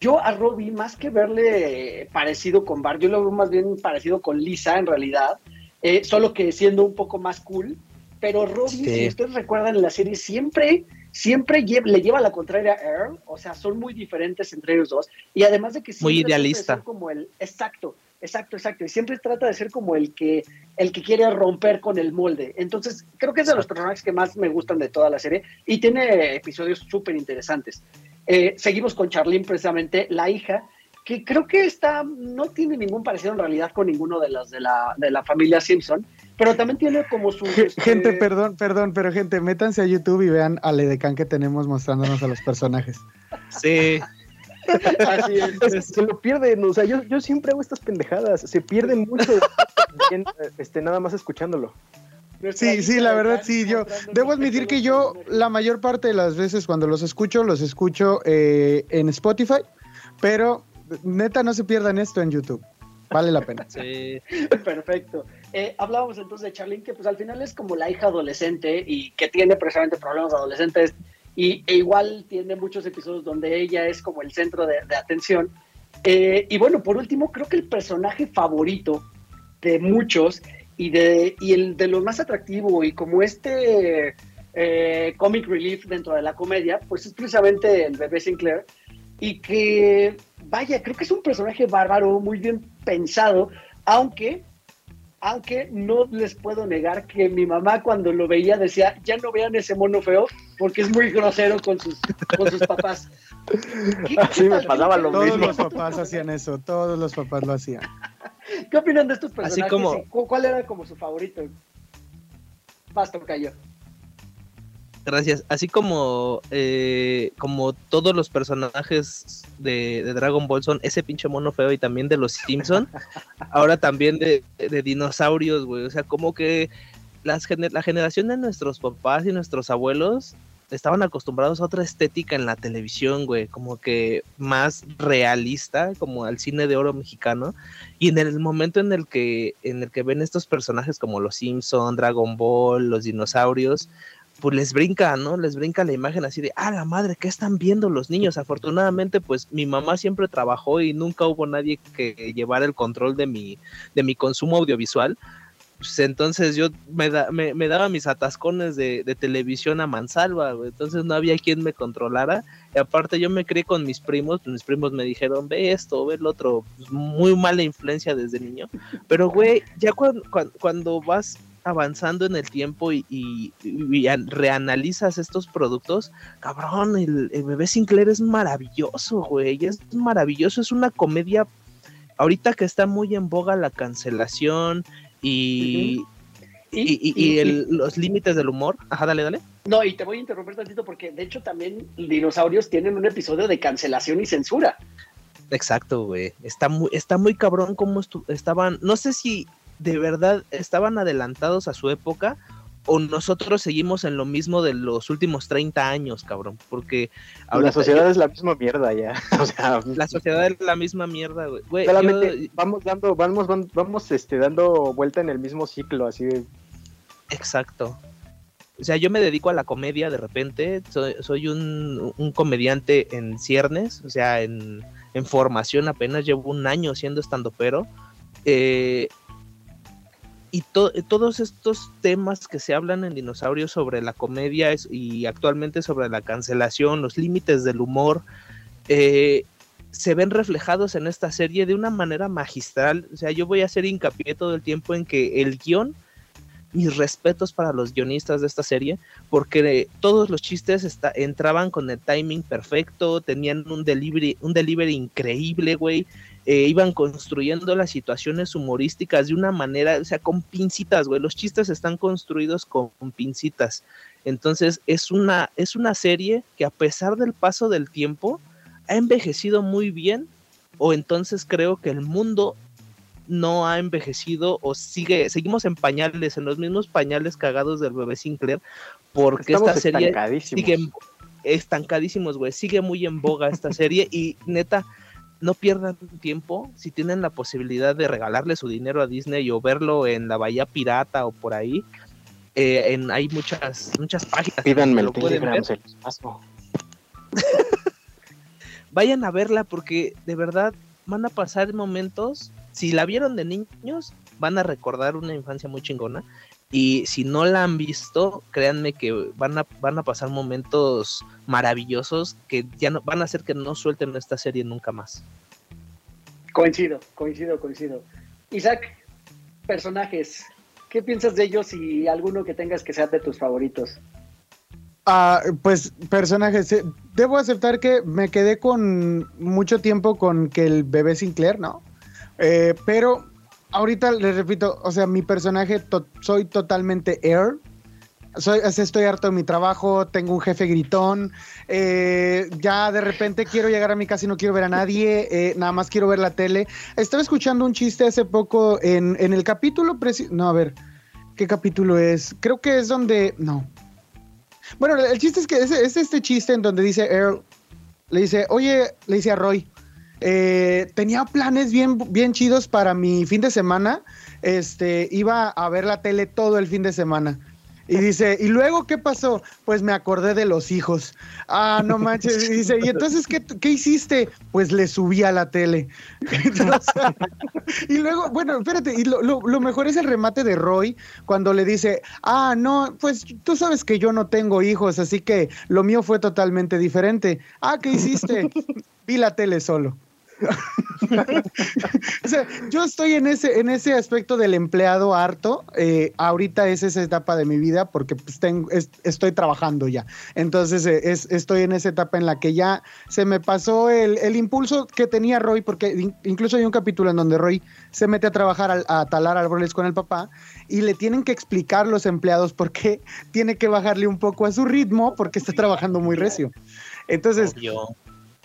yo a Robbie más que verle parecido con Bart, yo lo veo más bien parecido con Lisa en realidad, eh, solo que siendo un poco más cool. Pero Robbie, Sí. si ustedes recuerdan en la serie, siempre, siempre lle- le lleva la contraria a Earl. O sea, son muy diferentes entre ellos dos. Y además de que Muy siempre idealista. como el, exacto, exacto, exacto. Y siempre trata de ser como el que, el que quiere romper con el molde. Entonces, creo que es de los personajes que más me gustan de toda la serie. Y tiene episodios súper interesantes. Eh, seguimos con Charlene, precisamente, la hija, que creo que está, no tiene ningún parecido en realidad con ninguno de las de la, de la familia Simpson, pero también tiene como su... Ge- Gente, perdón, perdón, pero gente, métanse a YouTube y vean al edecán que tenemos mostrándonos a los personajes. Sí, Así es. Es- se lo pierden, o sea, yo, yo siempre hago estas pendejadas, se pierden mucho este, nada más escuchándolo. Sí, sí, la verdad, sí, yo debo admitir que yo la mayor parte de las veces cuando los escucho, los escucho eh, en Spotify, pero neta no se pierdan esto en YouTube, vale la pena. sí. Perfecto. Eh, hablábamos entonces de Charlene, que pues al final es como la hija adolescente y que tiene precisamente problemas adolescentes y, e igual tiene muchos episodios donde ella es como el centro de, atención. Eh, y bueno, por último, creo que el personaje favorito de muchos y, de, y el de los más atractivo y como este eh, comic relief dentro de la comedia, pues es precisamente el bebé Sinclair y que, vaya, creo que es un personaje bárbaro, muy bien pensado, aunque, aunque no les puedo negar que mi mamá cuando lo veía decía, ya no vean ese mono feo porque es muy grosero con sus, con sus papás. ¿Qué- Así qué me pasaba lo Todos mismo. los papás hacían eso, todos los papás lo hacían. ¿Qué opinan de estos personajes? como- ¿Cuál era como su favorito? Basta, cayó. Gracias. Así como, eh, como todos los personajes de, de Dragon Ball son ese pinche mono feo y también de los Simpson, ahora también de, de dinosaurios, güey. O sea, como que las, gener- la generación de nuestros papás y nuestros abuelos estaban acostumbrados a otra estética en la televisión, güey, como que más realista, como al cine de oro mexicano. Y en el momento en el que, en el que ven estos personajes como los Simpson, Dragon Ball, los dinosaurios, pues les brinca, ¿no? Les brinca la imagen así de, ah, la madre, ¿qué están viendo los niños? Afortunadamente, pues mi mamá siempre trabajó y nunca hubo nadie que llevara el control de mi, de mi consumo audiovisual. Pues entonces yo me, da- me, me daba mis atascones de, televisión a mansalva, entonces no había quien me controlara. Y aparte yo me crié con mis primos, pues mis primos me dijeron, ve esto, ve el otro, pues, muy mala influencia desde niño. Pero, güey, ya cuando, cuando vas avanzando en el tiempo y, y- y an- reanalizas estos productos, cabrón, el, el bebé Sinclair es maravilloso, güey, es maravilloso, es una comedia, ahorita que está muy en boga la cancelación y, y, y- y el- los límites del humor, ajá, dale, dale. No, y te voy a interrumpir tantito porque de hecho también dinosaurios tienen un episodio de cancelación y censura. Exacto, güey. Está muy, está muy cabrón cómo estaban. No sé si de verdad estaban adelantados a su época o nosotros seguimos en lo mismo de los últimos 30 años, cabrón, porque la sociedad es la misma mierda ya. o sea, la sociedad es la misma mierda, güey. Güey, solamente yo- vamos dando, vamos, vamos, vamos este, dando vuelta en el mismo ciclo, así de, Exacto. O sea, yo me dedico a la comedia de repente, soy, soy un, un comediante en ciernes, o sea, en, en formación apenas llevo un año siendo estandopero. Eh, y to- todos estos temas que se hablan en Dinosaurios sobre la comedia y actualmente sobre la cancelación, los límites del humor, eh, se ven reflejados en esta serie de una manera magistral. O sea, yo voy a hacer hincapié todo el tiempo en que el guion mis respetos para los guionistas de esta serie, porque todos los chistes entraban con el timing perfecto, tenían un delivery, un delivery increíble, güey. Eh, iban construyendo las situaciones humorísticas de una manera, o sea, con pincitas, güey. Los chistes están construidos con, con pincitas. Entonces, es una, es una serie que a pesar del paso del tiempo, ha envejecido muy bien, o entonces creo que el mundo no ha envejecido o sigue, seguimos en pañales, en los mismos pañales cagados del bebé Sinclair, porque estamos esta serie sigue estancadísimos, güey, sigue muy en boga esta serie y neta, no pierdan tiempo si tienen la posibilidad de regalarle su dinero a Disney o verlo en la Bahía Pirata o por ahí. eh, en, hay muchas muchas páginas. Pídanme el Telegram, se los paso. vayan a verla porque de verdad van a pasar momentos, si la vieron de niños, van a recordar una infancia muy chingona y si no la han visto, créanme que van a, van a pasar momentos maravillosos que ya no, van a hacer que no suelten esta serie nunca más. Coincido, coincido, coincido. Isaac, personajes, ¿qué piensas de ellos y alguno que tengas que sea de tus favoritos? Ah, pues personajes, eh, debo aceptar que me quedé con mucho tiempo con que el bebé Sinclair, ¿no? Eh, pero ahorita les repito, o sea, mi personaje soy totalmente Air. Soy, estoy harto de mi trabajo, tengo un jefe gritón, eh, ya de repente quiero llegar a mi casa y no quiero ver a nadie, eh, nada más quiero ver la tele. Estaba escuchando un chiste hace poco en, el capítulo, no, a ver, ¿qué capítulo es? Creo que es donde, no, bueno, el chiste es que es, es este chiste en donde dice Earl, le dice, oye, le dice a Roy, eh, tenía planes bien, bien chidos para mi fin de semana, este, iba a ver la tele todo el fin de semana. Y dice, ¿y luego qué pasó? Pues me acordé de los hijos. Ah, no manches. Y dice, ¿y entonces qué, qué hiciste? Pues le subí a la tele. Entonces, y luego, bueno, espérate, y lo, lo- lo mejor es el remate de Roy cuando le dice, ah, no, pues tú sabes que yo no tengo hijos, así que lo mío fue totalmente diferente. Ah, ¿qué hiciste? Vi la tele solo. yo estoy en ese, en ese aspecto del empleado harto. eh, ahorita es esa etapa de mi vida porque pues, estoy trabajando ya. Entonces eh, es- estoy en esa etapa en la que ya se me pasó el, el impulso que tenía Roy, porque in- incluso hay un capítulo en donde Roy se mete a trabajar a, talar árboles con el papá y le tienen que explicar los empleados por qué tiene que bajarle un poco a su ritmo porque está trabajando muy recio. Entonces, Obvio.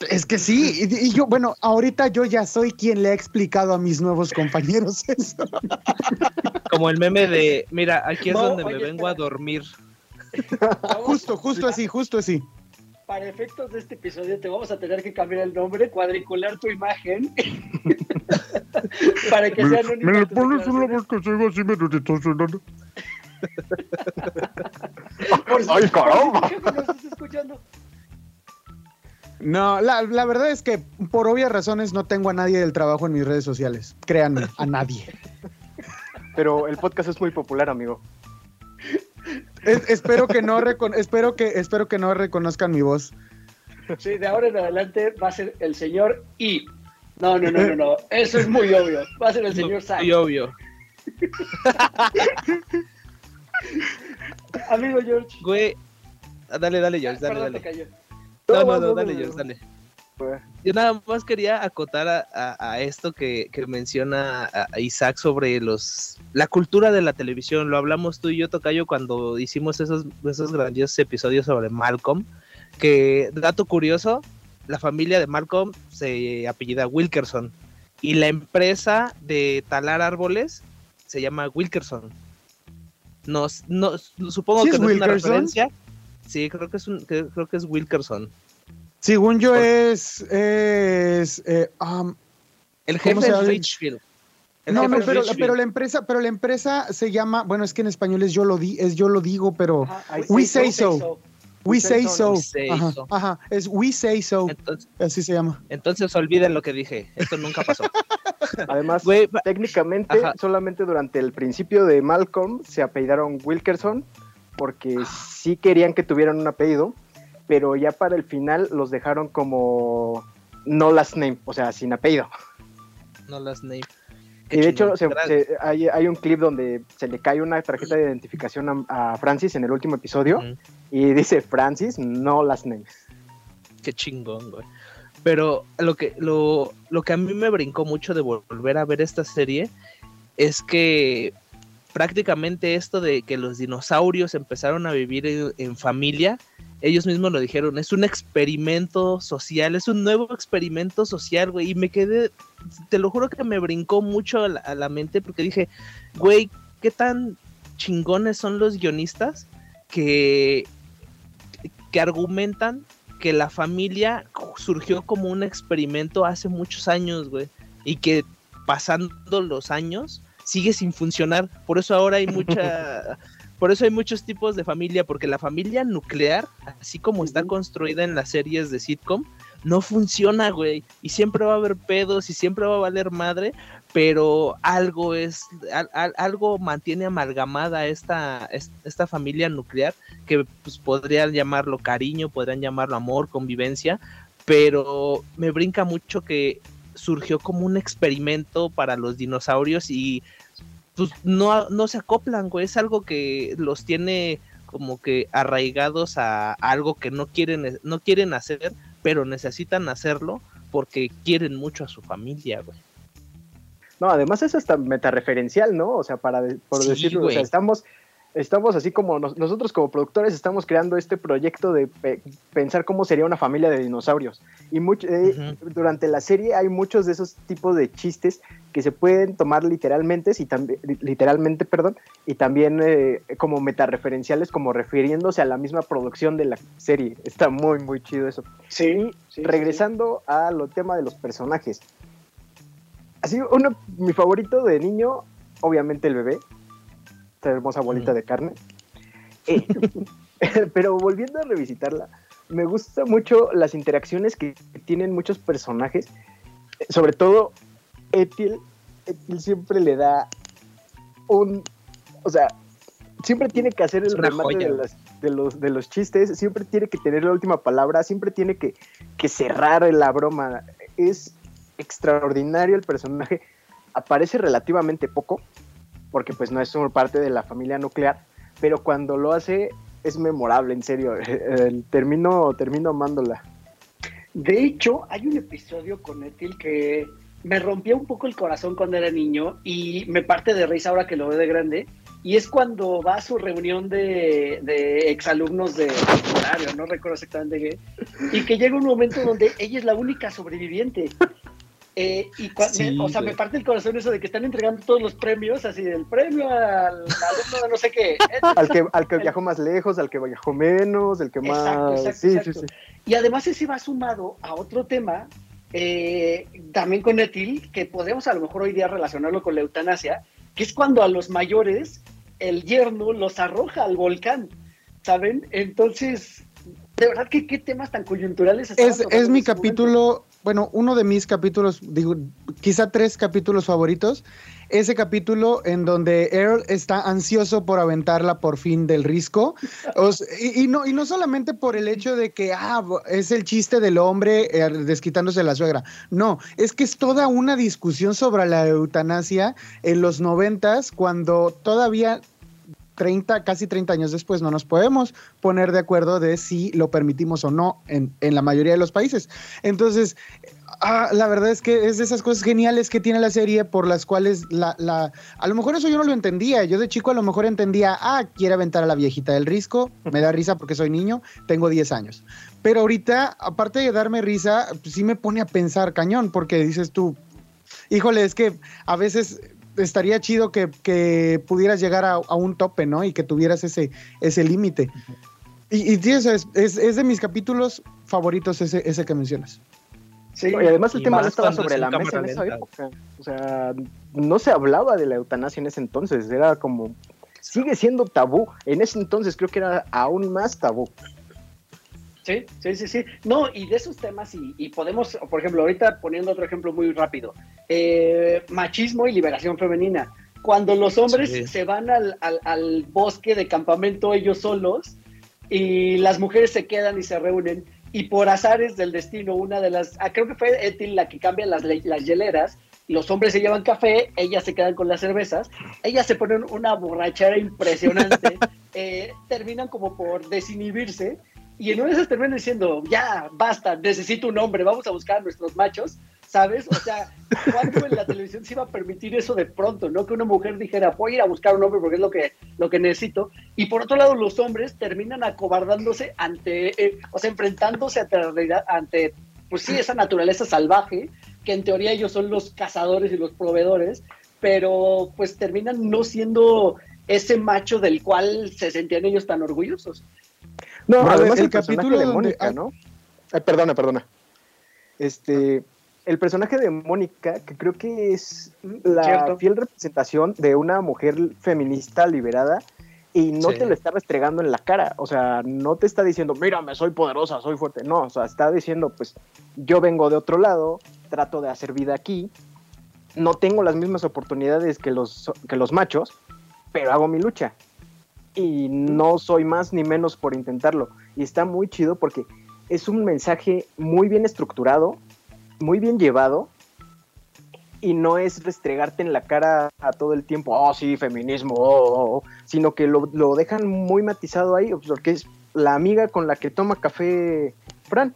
Es que sí, y, y yo, bueno, ahorita yo ya soy quien le ha explicado a mis nuevos compañeros eso. Como el meme de, mira, aquí es No, donde me vengo a dormir. Justo, justo así, justo así. Para efectos de este episodio te vamos a tener que cambiar el nombre, cuadricular tu imagen para que sea Me le pones una voz que se oiga así. Por si- ¡Ay, caramba! tu jefe nos está escuchando. No, la, la verdad es que por obvias razones no tengo a nadie del trabajo en mis redes sociales. Créanme, a nadie. Pero el podcast es muy popular, amigo. Es- espero que no recon- espero que espero que no reconozcan mi voz. Sí, de ahora en adelante va a ser el señor I. No, no, no, no, no. Eso es muy obvio. Va a ser el señor Zack. Y obvio. Amigo George. Güey, dale, dale, George, dale, Perdón, dale. te cayó. No, no, dale, George, dale. Yo nada más quería acotar a, a- a esto que, que menciona a- Isaac sobre los la cultura de la televisión. Lo hablamos tú y yo, Tocayo, cuando hicimos esos, esos grandiosos episodios sobre Malcolm. Que, dato curioso, la familia de Malcolm se apellida Wilkerson. Y la empresa de talar árboles se llama Wilkerson. No, no supongo ¿Sí que es no es una referencia. Sí, creo que es un, que- creo que es Wilkerson. Según yo Por- es, es eh, um, El ¿Cómo jefe llama? Richfield. El no, no, pero, la empresa, pero la empresa se llama, bueno, es que en español es yo lo di, es yo lo digo, pero Ajá, We say so. we say so. We say Ajá, so. ajá, es we say so, Entonces, así se llama. entonces olviden lo que dije. Esto nunca pasó. Además, técnicamente, Ajá. solamente durante el principio de Malcolm se apellidaron Wilkerson porque sí querían que tuvieran un apellido, pero ya para el final los dejaron como no last name, o sea, sin apellido. no las name. Y de hecho, se- Gra- se- hay, hay un clip donde se le cae una tarjeta de identificación a, a Francis en el último episodio y dice Francis, no last name. Qué chingón, güey. Pero lo que, lo, lo que a mí me brincó mucho de volver a ver esta serie es que prácticamente esto de que los dinosaurios empezaron a vivir en, familia, ellos mismos lo dijeron, es un experimento social, es un nuevo experimento social, güey. Y me quedé, te lo juro que me brincó mucho a la, a la mente porque dije, güey, ¿qué tan chingones son los guionistas que, que argumentan que la familia surgió como un experimento hace muchos años, güey, y que pasando los años sigue sin funcionar. Por eso ahora hay mucha, por eso hay muchos tipos de familia, porque la familia nuclear, así como está construida en las series de sitcom, no funciona, güey, y siempre va a haber pedos y siempre va a valer madre, pero algo es, al- al- algo mantiene amalgamada esta, es- esta familia nuclear que pues, podrían llamarlo cariño, podrían llamarlo amor, convivencia, pero me brinca mucho que surgió como un experimento para los dinosaurios y pues no, no se acoplan, güey, es algo que los tiene como que arraigados a algo que no quieren, no quieren hacer, pero necesitan hacerlo porque quieren mucho a su familia, güey. No, además es hasta metareferencial, ¿no? O sea, para de- por Sí, decirlo, o sea, estamos, estamos así como nos- nosotros como productores estamos creando este proyecto de pe- pensar cómo sería una familia de dinosaurios. Y mucho, eh, Ujú. durante la serie hay muchos de esos tipos de chistes que se pueden tomar literalmente, y también, literalmente, perdón, y también eh, como metareferenciales, como refiriéndose a la misma producción de la serie. Está muy, muy chido eso. Sí, sí, Regresando a lo tema de los personajes. Así, uno, mi favorito de niño, obviamente el bebé. Esta hermosa bolita Mm. de carne. Eh, pero volviendo a revisitarla, me gusta mucho las interacciones que tienen muchos personajes. Sobre todo, Etiel. Etiel siempre le da un. O sea, siempre tiene que hacer el remate de, las- de los, de los chistes, siempre tiene que tener la última palabra, siempre tiene que, que cerrar la broma. Es extraordinario el personaje. Aparece relativamente poco, porque pues no es parte de la familia nuclear, pero cuando lo hace es memorable, en serio. Eh, termino, termino amándola. De hecho, hay un episodio con Ethel que me rompió un poco el corazón cuando era niño y me parte de risa ahora que lo veo de grande. Y es cuando va a su reunión de, de exalumnos de secundario, no recuerdo exactamente qué, y que llega un momento donde ella es la única sobreviviente. Eh, y cua- Sí, me- o sea, me parte el corazón eso de que están entregando todos los premios, así del premio al alumno de no sé qué. Al que, al que viajó más lejos, al que viajó menos, el que más... Exacto, exacto, sí, exacto. sí, sí. Y además ese va sumado a otro tema, eh, también con Etil, que podemos a lo mejor hoy día relacionarlo con la eutanasia, que es cuando a los mayores el yerno los arroja al volcán, ¿saben? Entonces, de verdad que qué temas tan coyunturales Es, es mi capítulo, bueno, uno de mis capítulos, digo, quizá tres capítulos favoritos. Ese capítulo en donde Earl está ansioso por aventarla por fin del risco. Y, no, y no solamente por el hecho de que ah, es el chiste del hombre eh, desquitándose de la suegra. No, es que es toda una discusión sobre la eutanasia en los noventas, cuando todavía 30, casi 30 años después no nos podemos poner de acuerdo de si lo permitimos o no en, en la mayoría de los países. Entonces, ah, la verdad es que es de esas cosas geniales que tiene la serie por las cuales la, a lo mejor eso yo no lo entendía. Yo de chico a lo mejor entendía, ah, quiere aventar a la viejita del risco, me da risa porque soy niño, tengo 10 años. Pero ahorita, aparte de darme risa, pues sí me pone a pensar cañón, porque dices tú, híjole, es que a veces estaría chido que, que pudieras llegar a, a un tope, ¿no? Y que tuvieras ese, ese límite. Y, y sí, eso es, es, es de mis capítulos favoritos ese, ese que mencionas. Sí, Y además el Y tema no estaba sobre es la mesa en esa época. O sea, no se hablaba de la eutanasia en ese entonces. Era como. Sigue siendo tabú. En ese entonces creo que era aún más tabú. Sí, sí, sí, sí. No, y de esos temas, y, y podemos, por ejemplo, ahorita poniendo otro ejemplo muy rápido, eh, machismo y liberación femenina. Cuando los hombres Sí. se van al, al- al bosque de campamento ellos solos y las mujeres se quedan y se reúnen, y por azares del destino, una de las, ah, creo que fue Ethel la que cambia las, las hieleras, los hombres se llevan café, ellas se quedan con las cervezas, ellas se ponen una borrachera impresionante, eh, terminan como por desinhibirse y en una de esas terminan diciendo, ya, basta, necesito un hombre, vamos a buscar a nuestros machos, ¿sabes? O sea, ¿cuándo en la televisión se iba a permitir eso de pronto, no? Que una mujer dijera, voy a ir a buscar un hombre porque es lo que, lo que necesito. Y por otro lado, los hombres terminan acobardándose ante, eh, o sea, enfrentándose realidad- ante, pues sí, esa naturaleza salvaje, que en teoría ellos son los cazadores y los proveedores, pero pues terminan no siendo ese macho del cual se sentían ellos tan orgullosos. No, Bueno, además el el, personaje capítulo de Mónica. ¿no? Ay, perdona, perdona. Este, el personaje de Mónica, que creo que es la Cierto. fiel representación de una mujer feminista liberada y no Sí. te lo está restregando en la cara. O sea, no te está diciendo, mírame, soy poderosa, soy fuerte. No, o sea, está diciendo, pues, yo vengo de otro lado, trato de hacer vida aquí, no tengo las mismas oportunidades que los, que los machos, pero hago mi lucha. Y no soy más ni menos por intentarlo. Y está muy chido porque es un mensaje muy bien estructurado, muy bien llevado, y no es restregarte en la cara a todo el tiempo, oh sí, feminismo, oh, oh", sino que lo, lo dejan muy matizado ahí, porque es la amiga con la que toma café Fran.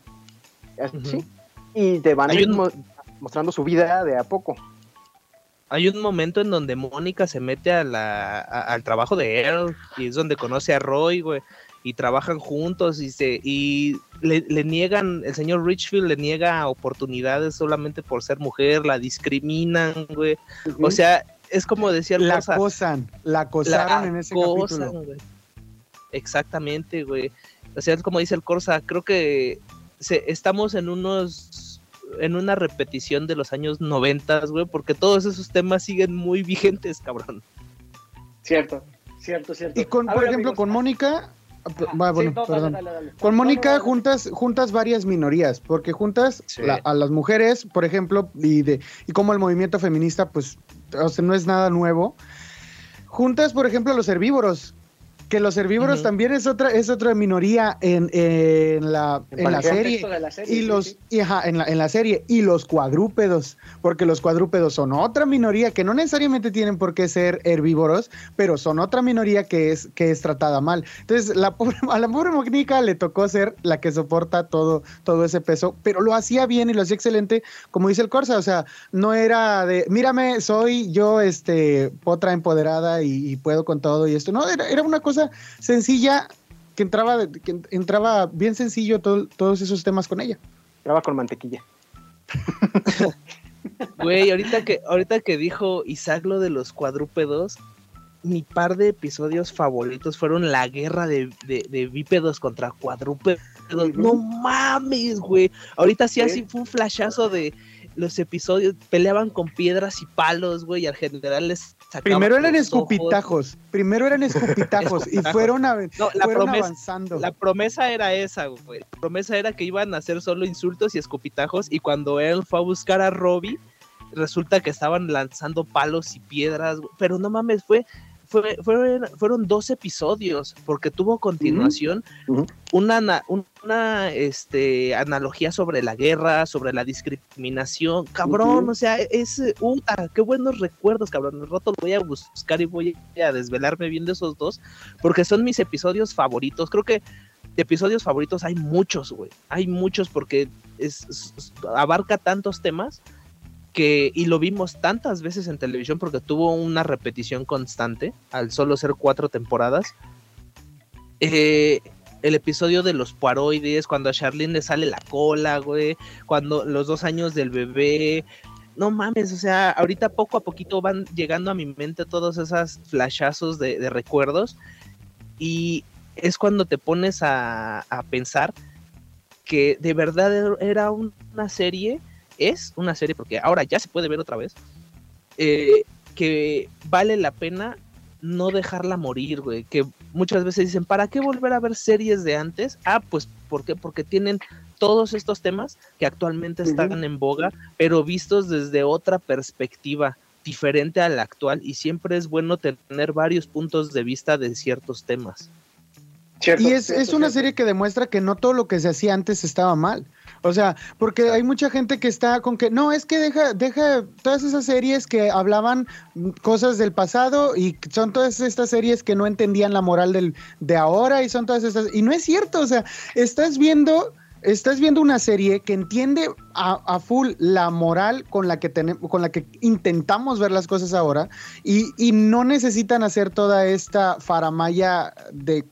Y te van un- mostrando su vida de a poco. Hay un momento en donde Mónica se mete a la, a- al trabajo de Earl y es donde conoce a Roy, güey, y trabajan juntos y se y le, le niegan, el señor Richfield le niega oportunidades solamente por ser mujer, la discriminan, güey. O sea, es como decía el La Corsa, acosan, la acosaron la en ese acosan, capítulo. güey. Exactamente, güey. O sea, es como dice el Corsa, creo que se, estamos en unos en una repetición de los años noventas, güey, porque todos esos temas siguen muy vigentes, cabrón. Cierto, cierto, cierto. Y con, A por ver, ejemplo, amigos, con Mónica, sí, bueno, no, perdón. dale, dale. Con Mónica no, no, juntas, juntas varias minorías, porque juntas Sí. la- a las mujeres, por ejemplo, y de y como el movimiento feminista, pues, o sea, no es nada nuevo. Juntas, por ejemplo, a los herbívoros, que los herbívoros también es otra, es otra minoría en, en la, En en la serie. de la serie, Y sí, los, sí. y ajá, en la, en la serie, y los cuadrúpedos, porque los cuadrúpedos son otra minoría que no necesariamente tienen por qué ser herbívoros, pero son otra minoría que es, que es tratada mal. Entonces, la pobre, a la pobre Mónica le tocó ser la que soporta todo, todo ese peso, pero lo hacía bien y lo hacía excelente, como dice el Corsa, o sea, no era de, mírame, soy yo, este, potra empoderada y, y puedo con todo y esto, no, era, era una cosa sencilla que entraba, de- que entraba bien sencillo todo- todos esos temas con ella. Graba con mantequilla. Güey, ahorita que, ahorita que dijo Isaac lo de los cuadrúpedos, mi par de episodios favoritos fueron la guerra de, de- de bípedos contra cuadrúpedos. No mames, güey. Ahorita Sí. así fue un flashazo de los episodios. Peleaban con piedras y palos, güey, y al general les sacaban Primero eran escupitajos, primero eran escupitajos y fueron, a- No, la fueron promesa, avanzando. La promesa era esa, güey. La promesa era que iban a hacer solo insultos y escupitajos. Y cuando él fue a buscar a Robbie, resulta que estaban lanzando palos y piedras. güey. Pero no mames, fue, fue, fueron, fueron dos episodios, porque tuvo continuación una, una este, analogía sobre la guerra, sobre la discriminación. Cabrón, o sea, es. eh, Uta, qué buenos recuerdos, cabrón. El rato lo voy a buscar y voy a desvelarme bien de esos dos porque son mis episodios favoritos. Creo que de episodios favoritos hay muchos, güey. Hay muchos porque es, es- abarca tantos temas que y lo vimos tantas veces en televisión porque tuvo una repetición constante al solo ser cuatro temporadas. Eh, el episodio de los paroides, cuando a Charlene le sale la cola, güey, cuando los dos años del bebé, no mames, o sea, ahorita poco a poquito van llegando a mi mente todos esos flashazos de, recuerdos y es cuando te pones a, pensar que de verdad era una serie, es una serie, porque ahora ya se puede ver otra vez, eh, que vale la pena no dejarla morir, güey. Que muchas veces dicen, ¿para qué volver a ver series de antes? Ah, pues, ¿por qué? Porque tienen todos estos temas que actualmente están en boga, pero vistos desde otra perspectiva diferente a la actual y siempre es bueno tener varios puntos de vista de ciertos temas. Y es, es una serie que demuestra que no todo lo que se hacía antes estaba mal. O sea, porque hay mucha gente que está con que, no, es que deja, deja todas esas series que hablaban cosas del pasado y son todas estas series que no entendían la moral del, de ahora y son todas estas, y no es cierto, o sea, estás viendo estás viendo una serie que entiende a, full la moral con la que tenemos, con la que intentamos ver las cosas ahora, y, y, no necesitan hacer toda esta faramaya de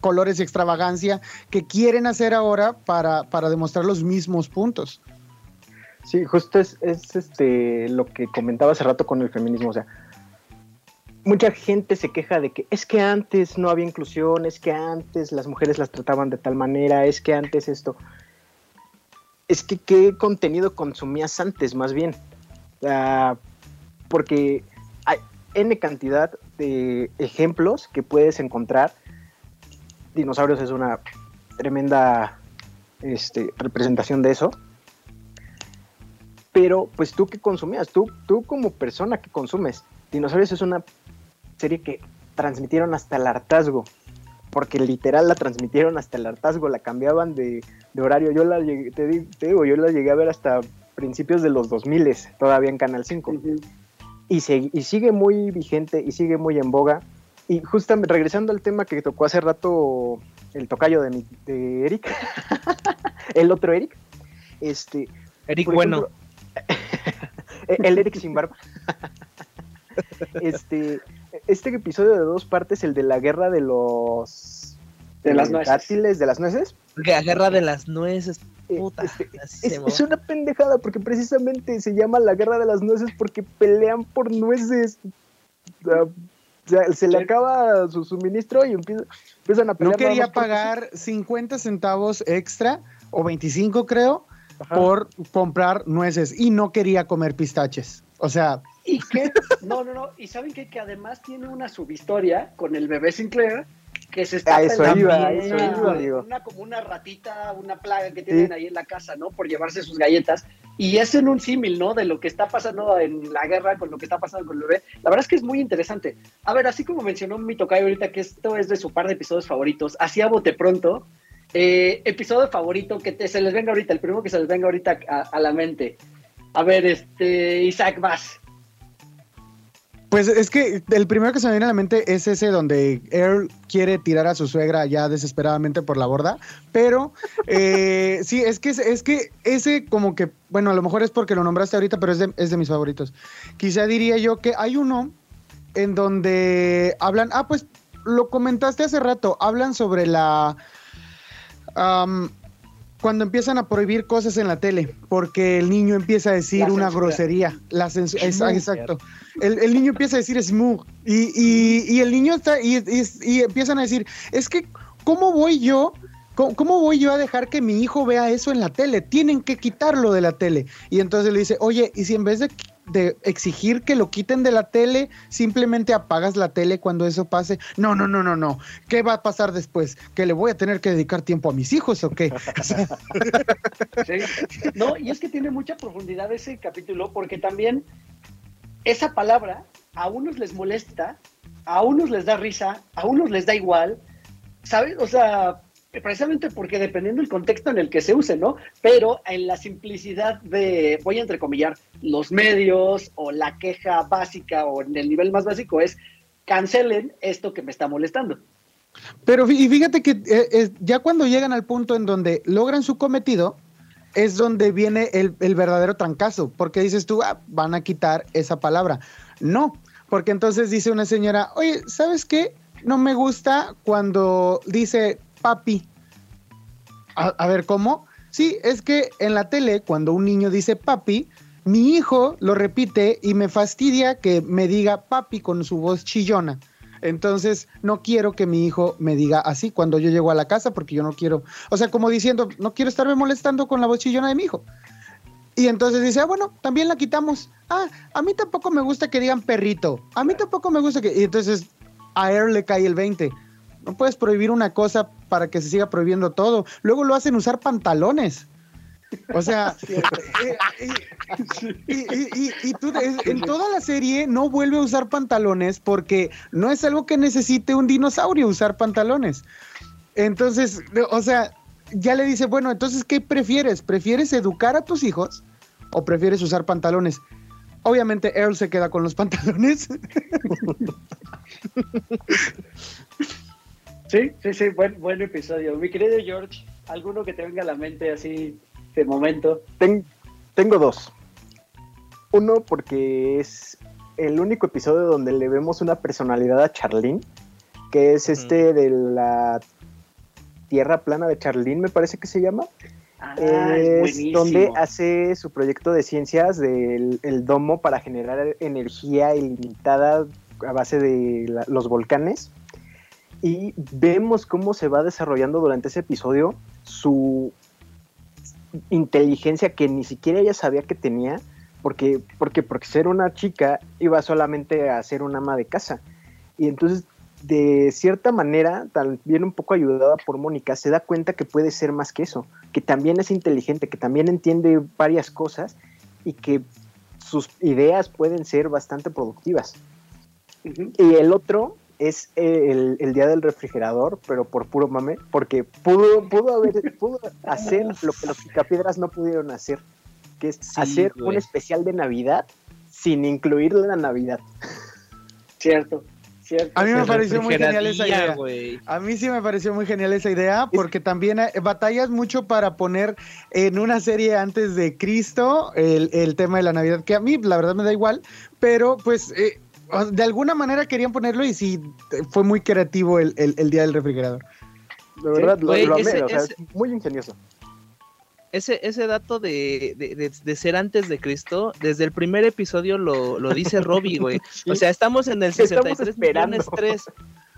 colores y extravagancia que quieren hacer ahora para, para demostrar los mismos puntos. Sí, justo es, es, este lo que comentaba hace rato con el feminismo. O sea, mucha gente se queja de que es que antes no había inclusión, es que antes las mujeres las trataban de tal manera, es que antes esto. Es que qué contenido consumías antes, más bien. porque hay N cantidad de ejemplos que puedes encontrar Dinosaurios es una tremenda este, representación de eso. Pero, pues tú que consumías, tú, tú como persona que consumes, Dinosaurios es una serie que transmitieron hasta el hartazgo, porque literal la transmitieron hasta el hartazgo, la cambiaban de, horario. Yo la llegué, te, digo, yo la llegué a ver hasta principios de los 2000 todavía en Canal 5. y, y sigue muy vigente y sigue muy en boga. Y justamente regresando al tema que tocó hace rato el tocayo de, de Eric, el otro Eric, este... Eric bueno. el Eric sin barba. este, este episodio de dos partes, el de la guerra de los... De las nueces. de las nueces. La guerra de las nueces. Eh, puta, este, es, una pendejada porque precisamente se llama la guerra de las nueces porque pelean por nueces se le acaba su suministro y empiezan a pelear. No quería pagar 50 centavos extra o 25 creo por comprar nueces y no quería comer pistaches. O sea... ¿Y qué? No, no, no. Y saben qué? que además tiene una subhistoria con el bebé Sinclair que se está eso iba, eso iba, una, como una ratita, una plaga que tienen ahí en la casa, ¿no? Por llevarse sus galletas. Y es en un símil, ¿no? De lo que está pasando en la guerra con lo que está pasando con el bebé. La verdad es que es muy interesante. A ver, así como mencionó mi tocayo ahorita que esto es de su par de episodios favoritos, así a bote pronto, eh, episodio favorito que se les venga ahorita, el primero que se les venga ahorita a, a la mente. A ver, este, Isaac, vas. Pues es que el primero que se me viene a la mente es ese donde Earl quiere tirar a su suegra ya desesperadamente por la borda, pero eh, sí, es que, es que ese como que, bueno, a lo mejor es porque lo nombraste ahorita, pero es de, es de mis favoritos. Quizá diría yo que hay uno en donde hablan, ah, pues lo comentaste hace rato, hablan sobre la cuando empiezan a prohibir cosas en la tele, porque el niño empieza a decir una grosería. La exacto. El, niño empieza a decir smooth. Y, y, el niño está. Y, y, empiezan a decir: Es que, ¿cómo voy yo? ¿Cómo, voy yo a dejar que mi hijo vea eso en la tele? Tienen que quitarlo de la tele. Y entonces le dice: Oye, ¿y si en vez de de exigir que lo quiten de la tele, simplemente apagas la tele cuando eso pase. No, no, no, no, no. ¿Qué va a pasar después? ¿Que le voy a tener que dedicar tiempo a mis hijos o qué? No, y es que tiene mucha profundidad ese capítulo porque también esa palabra a unos les molesta, a unos les da risa, a unos les da igual, ¿sabes? O sea, precisamente porque dependiendo del contexto en el que se use, ¿no? Pero en la simplicidad de, voy a entrecomillar, los medios o la queja básica o en el nivel más básico es cancelen esto que me está molestando. Pero y fíjate que eh, ya cuando llegan al punto en donde logran su cometido, es donde viene el, verdadero trancazo, porque dices tú, ah, van a quitar esa palabra. No, porque entonces dice una señora, oye, ¿sabes qué? No me gusta cuando dice papi. A, ver, ¿cómo? Sí, es que en la tele, cuando un niño dice papi, Mi hijo lo repite y me fastidia que me diga papi con su voz chillona. Entonces, no quiero que mi hijo me diga así cuando yo llego a la casa porque yo no quiero, o sea, como diciendo, no quiero estarme molestando con la voz chillona de mi hijo. Y entonces dice, ah, bueno, también la quitamos. Ah, a mí tampoco me gusta que digan perrito. A mí tampoco me gusta que... Y entonces a Air le cae el 20. No puedes prohibir una cosa para que se siga prohibiendo todo. Luego lo hacen usar pantalones. O sea, y, tú en toda la serie no vuelve a usar pantalones porque no es algo que necesite un dinosaurio usar pantalones. Entonces, o sea, ya le dice, bueno, entonces, ¿qué prefieres? ¿Prefieres educar a tus hijos o prefieres usar pantalones? Obviamente Earl se queda con los pantalones. Sí, sí, sí, buen, buen episodio. Mi querido George, ¿alguno que te venga a la mente así de momento? tengo dos. Uno porque es el único episodio donde le vemos una personalidad a Charlene, que es este de la Tierra Plana de Charlene, me parece que se llama. Ah, es donde hace su proyecto de ciencias del el domo para generar energía ilimitada a base de los volcanes. Y vemos cómo se va desarrollando durante ese episodio su inteligencia que ni siquiera ella sabía que tenía, porque, porque, porque ser una chica iba solamente a ser una ama de casa. Y entonces de cierta manera, también un poco ayudada por Mónica, se da cuenta que puede ser más que eso, que también es inteligente, que también entiende varias cosas y que sus ideas pueden ser bastante productivas. Y el otro es el, día del refrigerador, pero por puro mame, porque pudo, pudo, haber, pudo hacer lo que los picapiedras no pudieron hacer, que es hacer un especial de Navidad sin incluir la Navidad. Cierto. A mí me pareció muy genial esa idea. A mí sí me pareció muy genial esa idea porque también batallas mucho para poner en una serie antes de Cristo el, tema de la Navidad, que a mí la verdad me da igual, pero pues eh, de alguna manera querían ponerlo y sí fue muy creativo el, día del refrigerador. De verdad, lo, amé, o sea, es muy ingenioso ese, ese dato de, ser antes de Cristo, desde el primer episodio lo, dice Robbie, güey. O sea, estamos en el 63 millones 3.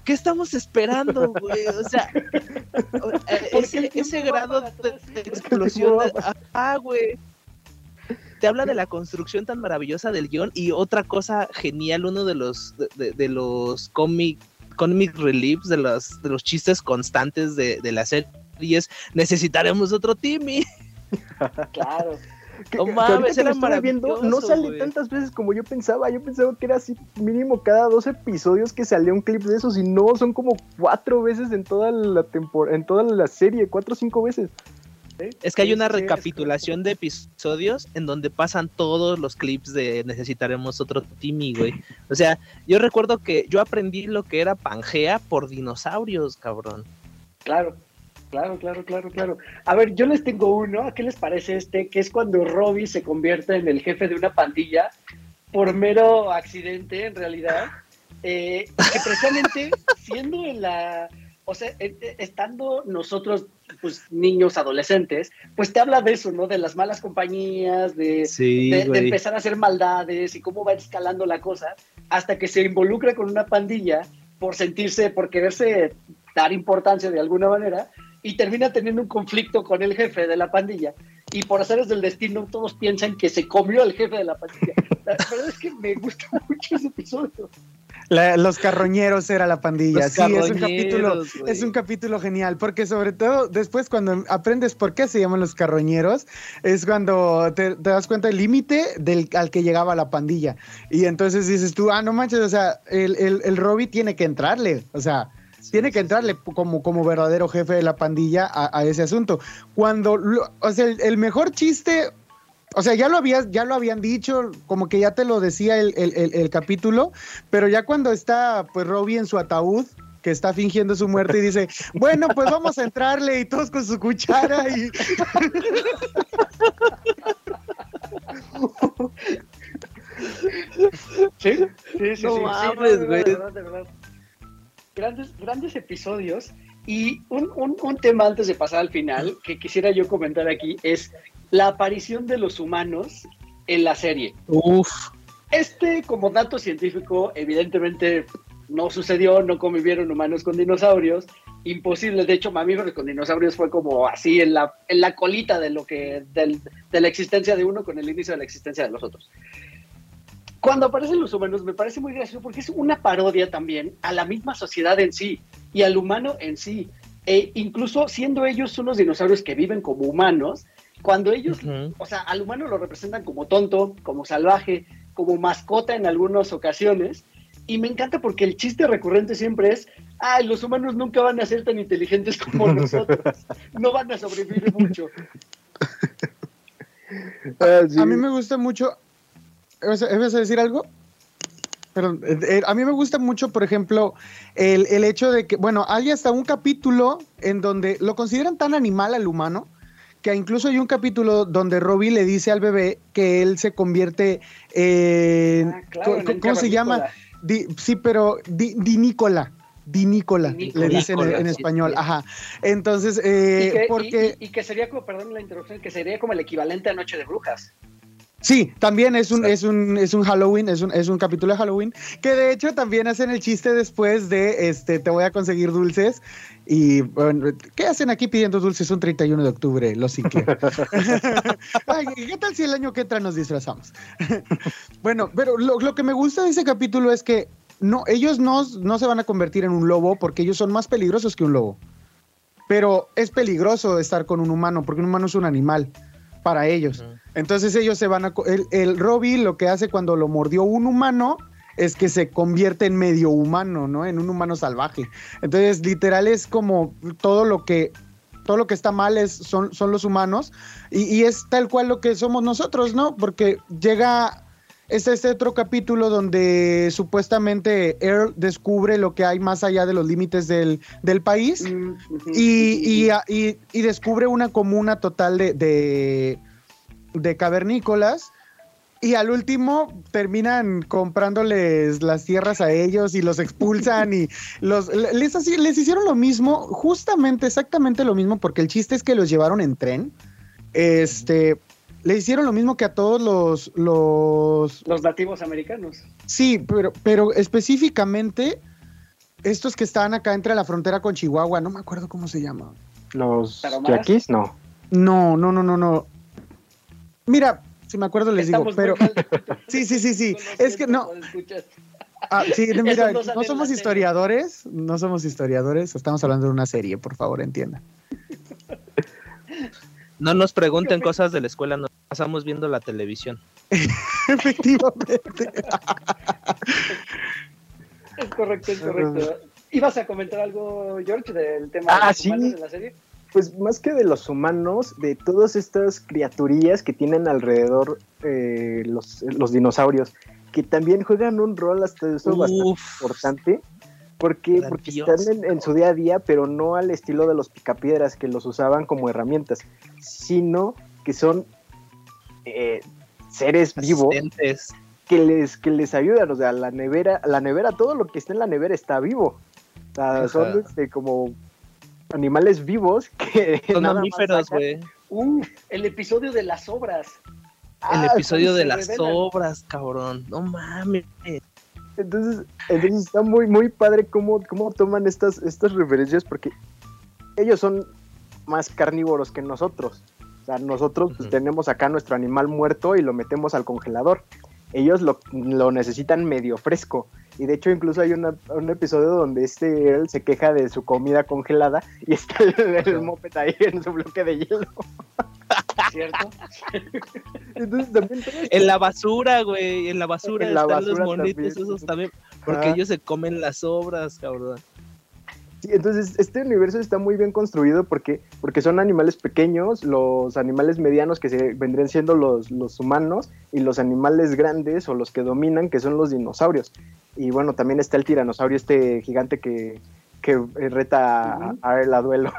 ¿Qué estamos esperando, güey? O sea, ese, ese grado de, explosión. ah, güey. Te habla de la construcción tan maravillosa del guion y otra cosa genial, uno de los de, los cómic comic reliefs, de los, de los chistes constantes de, de la serie y es necesitaremos otro Timmy. Claro. no mames, viendo, no sale tantas veces como yo pensaba. Yo pensaba que era así mínimo cada dos episodios que salía un clip de esos y no, son como cuatro veces en toda la temporada, en toda la serie, cuatro o cinco veces. Es que hay una recapitulación de episodios en donde pasan todos los clips de necesitaremos otro Timmy, güey. O sea, yo recuerdo que yo aprendí lo que era Pangea por dinosaurios, cabrón. Claro, Claro, claro, claro, claro. A ver, yo les tengo uno. ¿A qué les parece este? Que es cuando Robbie se convierte en el jefe de una pandilla por mero accidente, en realidad. Eh, que precisamente siendo en la. O sea, e, e, estando nosotros, pues niños, adolescentes, pues te habla de eso, ¿no? De las malas compañías, de, de empezar a hacer maldades y cómo va escalando la cosa, hasta que se involucra con una pandilla por sentirse, por quererse dar importancia de alguna manera, y termina teniendo un conflicto con el jefe de la pandilla. Y por hacer del destino, todos piensan que se comió al jefe de la pandilla. La verdad es que me gusta mucho ese episodio. los carroñeros era la pandilla. sí, es un capítulo, es un capítulo genial, porque sobre todo después cuando aprendes por qué se llaman los carroñeros, es cuando te, das cuenta del límite del al que llegaba la pandilla. Y entonces dices tú, ah, no manches, o sea, el, el, el Robbie tiene que entrarle, o sea, tiene que entrarle como, como verdadero jefe de la pandilla a, ese asunto. Cuando, o sea, el, mejor chiste, o sea, ya lo, habías, ya lo habían dicho, como que ya te lo decía el, capítulo, pero ya cuando está, pues, Robbie en su ataúd, que está fingiendo su muerte y dice, bueno, pues vamos a entrarle y todos con su cuchara y... Sí, sí, sí. No mames, güey grandes, grandes episodios. Y un, un, tema antes de pasar al final que quisiera yo comentar aquí es la aparición de los humanos en la serie. Uf. Este, como dato científico, evidentemente no sucedió, no convivieron humanos con dinosaurios, imposible. De hecho, mamíferos con dinosaurios fue como así en la, en la colita de lo que del- de la existencia de uno con el inicio de la existencia de los otros. Cuando aparecen los humanos me parece muy gracioso porque es una parodia también a la misma sociedad en sí y al humano en sí. E incluso siendo ellos unos dinosaurios que viven como humanos, cuando ellos o sea, al humano lo representan como tonto, como salvaje, como mascota en algunas ocasiones. Y me encanta porque el chiste recurrente siempre es, ay, los humanos nunca van a ser tan inteligentes como nosotros. No van a sobrevivir mucho. Ah, sí. A mí me gusta mucho. ¿Ibas a decir algo? Perdón, eh, eh, a mí me gusta mucho, por ejemplo, el, el hecho de que, bueno, hay hasta un capítulo en donde lo consideran tan animal al humano que incluso hay un capítulo donde Robbie le dice al bebé que él se convierte en. Ah, claro, ¿cómo- en el ¿Cómo se llama? Di- sí, pero di- dinícola. Dinícola, Dinícola. le dicen en, español. sí. Ajá. Entonces, Y eh, y- porque. y- y que sería como, perdón la interrupción, que sería como el equivalente a Noche de Brujas. Sí, también es un, es un, es un Halloween, es un, es un capítulo de Halloween, que de hecho también hacen el chiste después de este te voy a conseguir dulces. Y bueno, ¿qué hacen aquí pidiendo dulces un 31 de octubre, los Sinclair? Ay, ¿Qué tal si el año que entra nos disfrazamos? bueno, pero lo, lo que me gusta de ese capítulo es que no, ellos no, no se van a convertir en un lobo porque ellos son más peligrosos que un lobo. Pero es peligroso estar con un humano porque un humano es un animal para ellos. Entonces ellos se van a... El, el Robbie lo que hace cuando lo mordió un humano es que se convierte en medio humano, ¿no? En un humano salvaje. Entonces, literal es como todo lo que... Todo lo que está mal es, son, son los humanos y, y es tal cual lo que somos nosotros, ¿no? Porque llega este, este otro capítulo donde supuestamente Earl descubre lo que hay más allá de los límites del, del país Mm, y, y, y- y descubre una comuna total de, de, de cavernícolas. Y al último terminan comprándoles las tierras a ellos y los expulsan y los les, les hicieron lo mismo, justamente, exactamente lo mismo, porque el chiste es que los llevaron en tren. Este, le hicieron lo mismo que a todos los, los Los nativos americanos. Sí, pero, pero específicamente estos que están acá entre la frontera con Chihuahua, no me acuerdo cómo se llama. Los yaquis, no. No, no, no, no, no. Mira, si me acuerdo les Estamos digo, pero sí, sí, sí, sí. Es que no, ah, sí, mira, no somos historiadores, no somos historiadores, estamos hablando de una serie, por favor, entiendan. No nos pregunten cosas de la escuela, nos pasamos viendo la televisión. Efectivamente. Es correcto, es correcto. ¿Ibas a comentar algo, George, del tema Ah, de los sí. humanos de la serie? Pues más que de los humanos, de todas estas criaturillas que tienen alrededor eh, los, los dinosaurios, que también juegan un rol hasta eso bastante importante, porque, porque están en, en su día a día, pero no al estilo de los picapiedras que los usaban como herramientas, sino que son eh, seres vivos que les, que les ayudan, o sea, la nevera, la nevera, todo lo que está en la nevera está vivo. O sea, son este, como animales vivos que Son mamíferos, güey. Uh, el episodio de las obras. El Ah, episodio ¿cómo de las revelan? obras, cabrón. No mames. Entonces, entonces está muy, muy padre cómo, cómo toman estas, estas referencias, porque ellos son más carnívoros que nosotros. O sea, nosotros pues, tenemos acá nuestro animal muerto y lo metemos al congelador. Ellos lo, lo necesitan medio fresco. Y de hecho, incluso hay una- un episodio donde este Earl se queja de su comida congelada y está el, el moped ahí en su bloque de hielo. ¿Cierto? Entonces, también En la basura, güey. En la basura En la están basura los monitos también. esos también. Porque Ajá. ellos se comen las obras, cabrón. Sí, entonces este universo está muy bien construido porque, porque son animales pequeños, los animales medianos que se vendrían siendo los, los humanos y los animales grandes o los que dominan que son los dinosaurios. Y bueno, también está el tiranosaurio, este gigante que, que reta a- a él a duelo.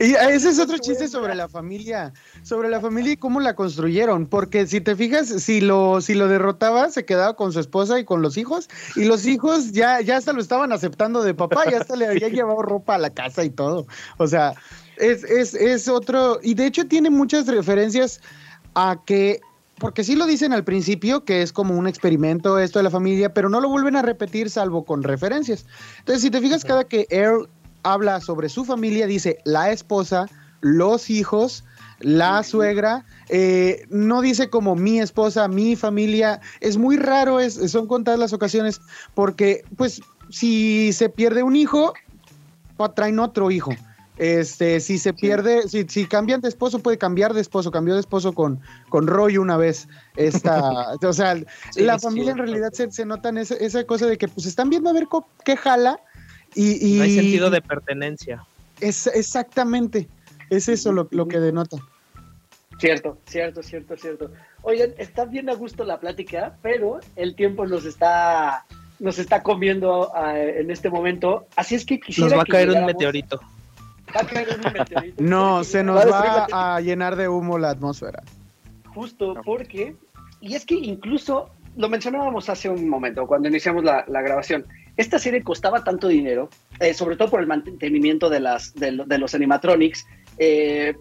Y ese es otro chiste sobre la familia, sobre la familia y cómo la construyeron, porque si te fijas, si lo, si lo derrotaba, se quedaba con su esposa y con los hijos, y los hijos ya, ya hasta lo estaban aceptando de papá, ya hasta le había llevado ropa a la casa y todo. O sea, es, es, es otro, y de hecho tiene muchas referencias a que, porque sí lo dicen al principio, que es como un experimento esto de la familia, pero no lo vuelven a repetir salvo con referencias. Entonces, si te fijas, cada que Earl habla sobre su familia, dice la esposa, los hijos, la suegra, eh, no dice como mi esposa, mi familia, es muy raro, es, son contadas las ocasiones, porque pues si se pierde un hijo, traen otro hijo. Este, si se pierde, si, si cambian de esposo, puede cambiar de esposo. Cambió de esposo con, con Roy una vez. Esta, o sea, Sí, la familia en realidad se, se notan esa, esa cosa de que pues están viendo a ver qué jala. Y, y No hay sentido de pertenencia. es, exactamente. Es eso lo, lo que denota. Cierto, cierto, cierto, cierto. Oigan, está bien a gusto la plática, pero el tiempo nos está nos está comiendo ah, en este momento. Así es que quisiera Nos va a que caer un meteorito. Va a caer un meteorito. No, se nos va a llenar de humo la atmósfera. Justo porque, y es que incluso lo mencionábamos hace un momento, cuando iniciamos la, la grabación, esta serie costaba tanto dinero, eh, sobre todo por el mantenimiento de, las, de, lo- de los animatronics. eh,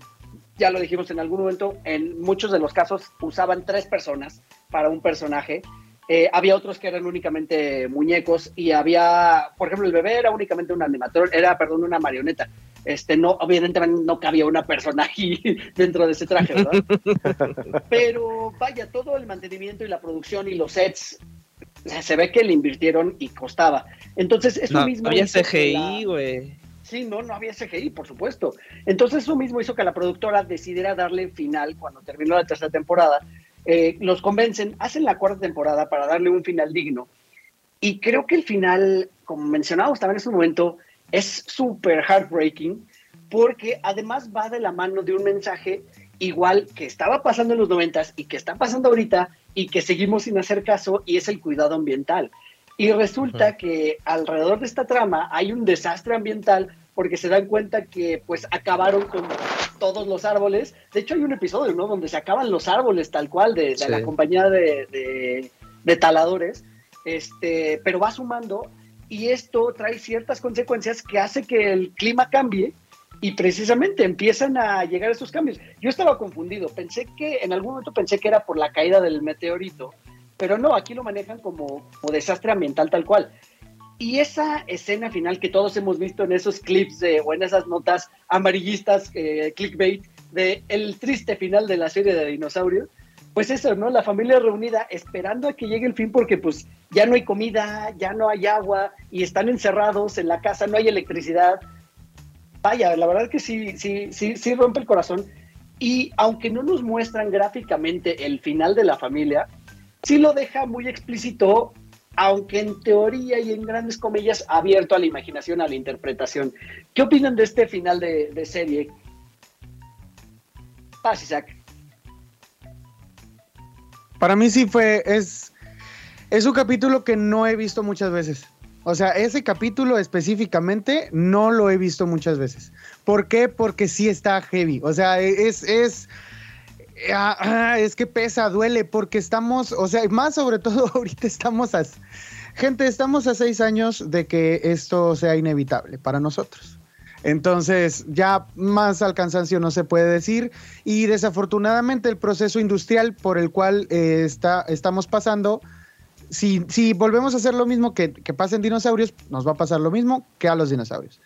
ya lo dijimos en algún momento, en muchos de los casos usaban tres personas para un personaje. Eh, había otros que eran únicamente muñecos y había, por ejemplo, el bebé era únicamente un animatrón, era, perdón, una marioneta. Este, no, evidentemente no cabía una persona aquí dentro de ese traje, ¿verdad? Pero vaya, todo el mantenimiento y la producción y los sets, se ve que le invirtieron y costaba. Entonces, eso No, mismo. había CGI, güey. Sí, no, no había CGI, por supuesto. Entonces eso mismo hizo que la productora decidiera darle final cuando terminó la tercera temporada. Eh, los convencen, hacen la cuarta temporada para darle un final digno. Y creo que el final, como mencionábamos también en su momento, es súper heartbreaking porque además va de la mano de un mensaje igual que estaba pasando en los noventas y que está pasando ahorita y que seguimos sin hacer caso y es el cuidado ambiental. Y resulta que alrededor de esta trama hay un desastre ambiental porque se dan cuenta que pues acabaron con todos los árboles. De hecho hay un episodio, ¿no? Donde se acaban los árboles tal cual de, de Sí. la compañía de, de- de taladores. Este, pero va sumando y esto trae ciertas consecuencias que hace que el clima cambie y precisamente empiezan a llegar esos cambios. Yo estaba confundido, pensé que en algún momento pensé que era por la caída del meteorito, pero no, aquí lo manejan como, como desastre ambiental tal cual. Y esa escena final que todos hemos visto en esos clips de, o en esas notas amarillistas, eh, clickbait, de el triste final de la serie de dinosaurios, pues eso, ¿no? La familia reunida esperando a que llegue el fin porque pues ya no hay comida, ya no hay agua y están encerrados en la casa, no hay electricidad. Vaya, la verdad que sí, sí, sí, sí rompe el corazón. Y aunque no nos muestran gráficamente el final de la familia, sí lo deja muy explícito, aunque en teoría y en grandes comillas abierto a la imaginación, a la interpretación. ¿Qué opinan de este final de, serie? Paz, Isaac. Para mí sí fue, es, es un capítulo que no he visto muchas veces. O sea, ese capítulo específicamente no lo he visto muchas veces. ¿Por qué? Porque sí está heavy. O sea, es, es, ah, ah, es que pesa, duele, porque estamos, o sea, más sobre todo ahorita estamos a, gente, estamos a seis años de que esto sea inevitable para nosotros. Entonces, ya más al cansancio no se puede decir. Y desafortunadamente el proceso industrial por el cual eh, está, estamos pasando, si, si volvemos a hacer lo mismo que, que pasa en dinosaurios, nos va a pasar lo mismo que a los dinosaurios.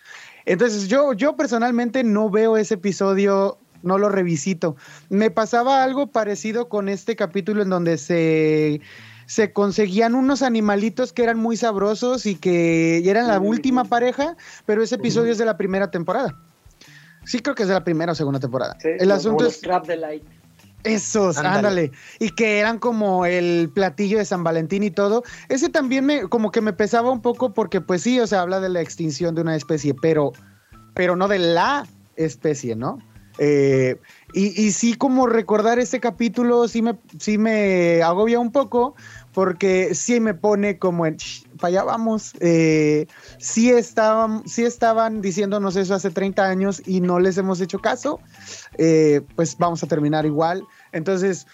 Entonces, yo, yo personalmente no veo ese episodio, no lo revisito. Me pasaba algo parecido con este capítulo en donde se se conseguían unos animalitos que eran muy sabrosos y que eran la última pareja, pero ese episodio es de la primera temporada. Sí, creo que es de la primera o segunda temporada. Sí, el asunto es Crab Delight. Esos, ándale. Ándale. Y que eran como el platillo de San Valentín y todo. Ese también me, como que me pesaba un poco porque, pues sí, o sea, habla de la extinción de una especie, pero, pero no de la especie, ¿no? Eh, y, y sí, como recordar ese capítulo, sí me, sí me agobia un poco, porque sí me pone como en, "Shh, para allá. Eh, sí, estaban, sí estaban diciéndonos eso hace 30 años y no les hemos hecho caso. Eh, pues vamos a terminar igual. Entonces,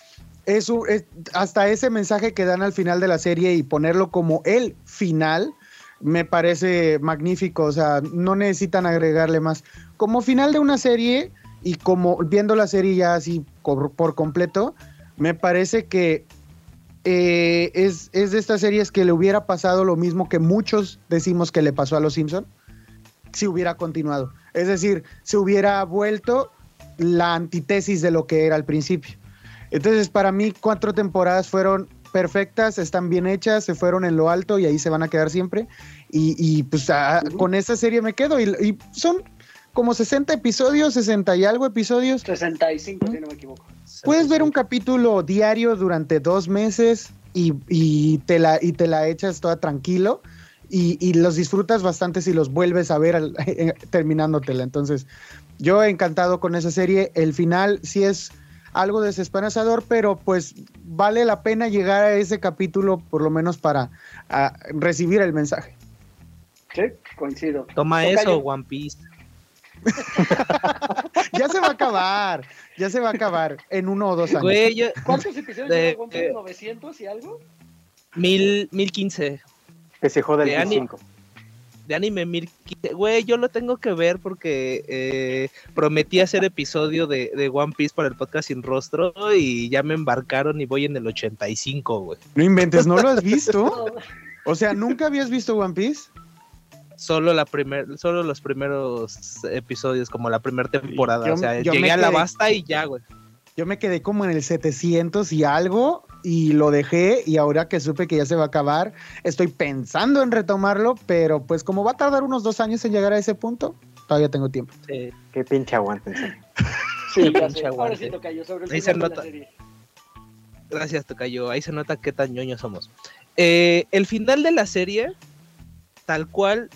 eso es, hasta ese mensaje que dan al final de la serie y ponerlo como el final, me parece magnífico. O sea, no necesitan agregarle más. Como final de una serie, y como viendo la serie ya así por completo, me parece que eh, es, es de estas series que le hubiera pasado lo mismo que muchos decimos que le pasó a los Simpson si hubiera continuado. Es decir, se hubiera vuelto la antítesis de lo que era al principio. Entonces, para mí, cuatro temporadas fueron perfectas, están bien hechas, se fueron en lo alto y ahí se van a quedar siempre. Y, y, pues a- con esta serie me quedo. Y, y son como 60 episodios, 60 y algo episodios. 65, si no me equivoco. Puedes ver un capítulo diario durante dos meses y, y te, la, y te la echas toda tranquilo. Y, y los disfrutas bastante si los vuelves a ver al- terminándotela. Entonces, yo encantado con esa serie. El final sí es algo desesperanzador, pero pues vale la pena llegar a ese capítulo por lo menos para ah, recibir el mensaje. Sí, coincido. Toma eso, One Piece. Ya se va a acabar, ya se va a acabar en uno o dos años. Güey, yo, ¿Cuántos episodios De- lleva One Piece? eh, ¿900 y algo? mil, mil quince. Que se joda el De ani- 5. de anime 1015. Güey, yo lo tengo que ver porque eh, prometí hacer episodio de, de One Piece para el podcast sin rostro y ya me embarcaron y voy en el 85, güey. No inventes, ¿no lo has visto? O sea, ¿nunca habías visto One Piece? Solo la primer, solo los primeros episodios, como la primera temporada. Yo- o sea, yo me llegué a la quedé- basta y ya, güey. Yo me quedé como en el 700 y algo y lo dejé y ahora que supe que ya se va a acabar, estoy pensando en retomarlo, pero pues como va a tardar unos dos años en llegar a ese punto, todavía tengo tiempo. Sí. Qué pinche aguante. Sí, pinche aguante. Ahí se nota. Gracias, Tocayo. Ahí se nota qué tan ñoños somos. Eh, el final de la serie, tal cual,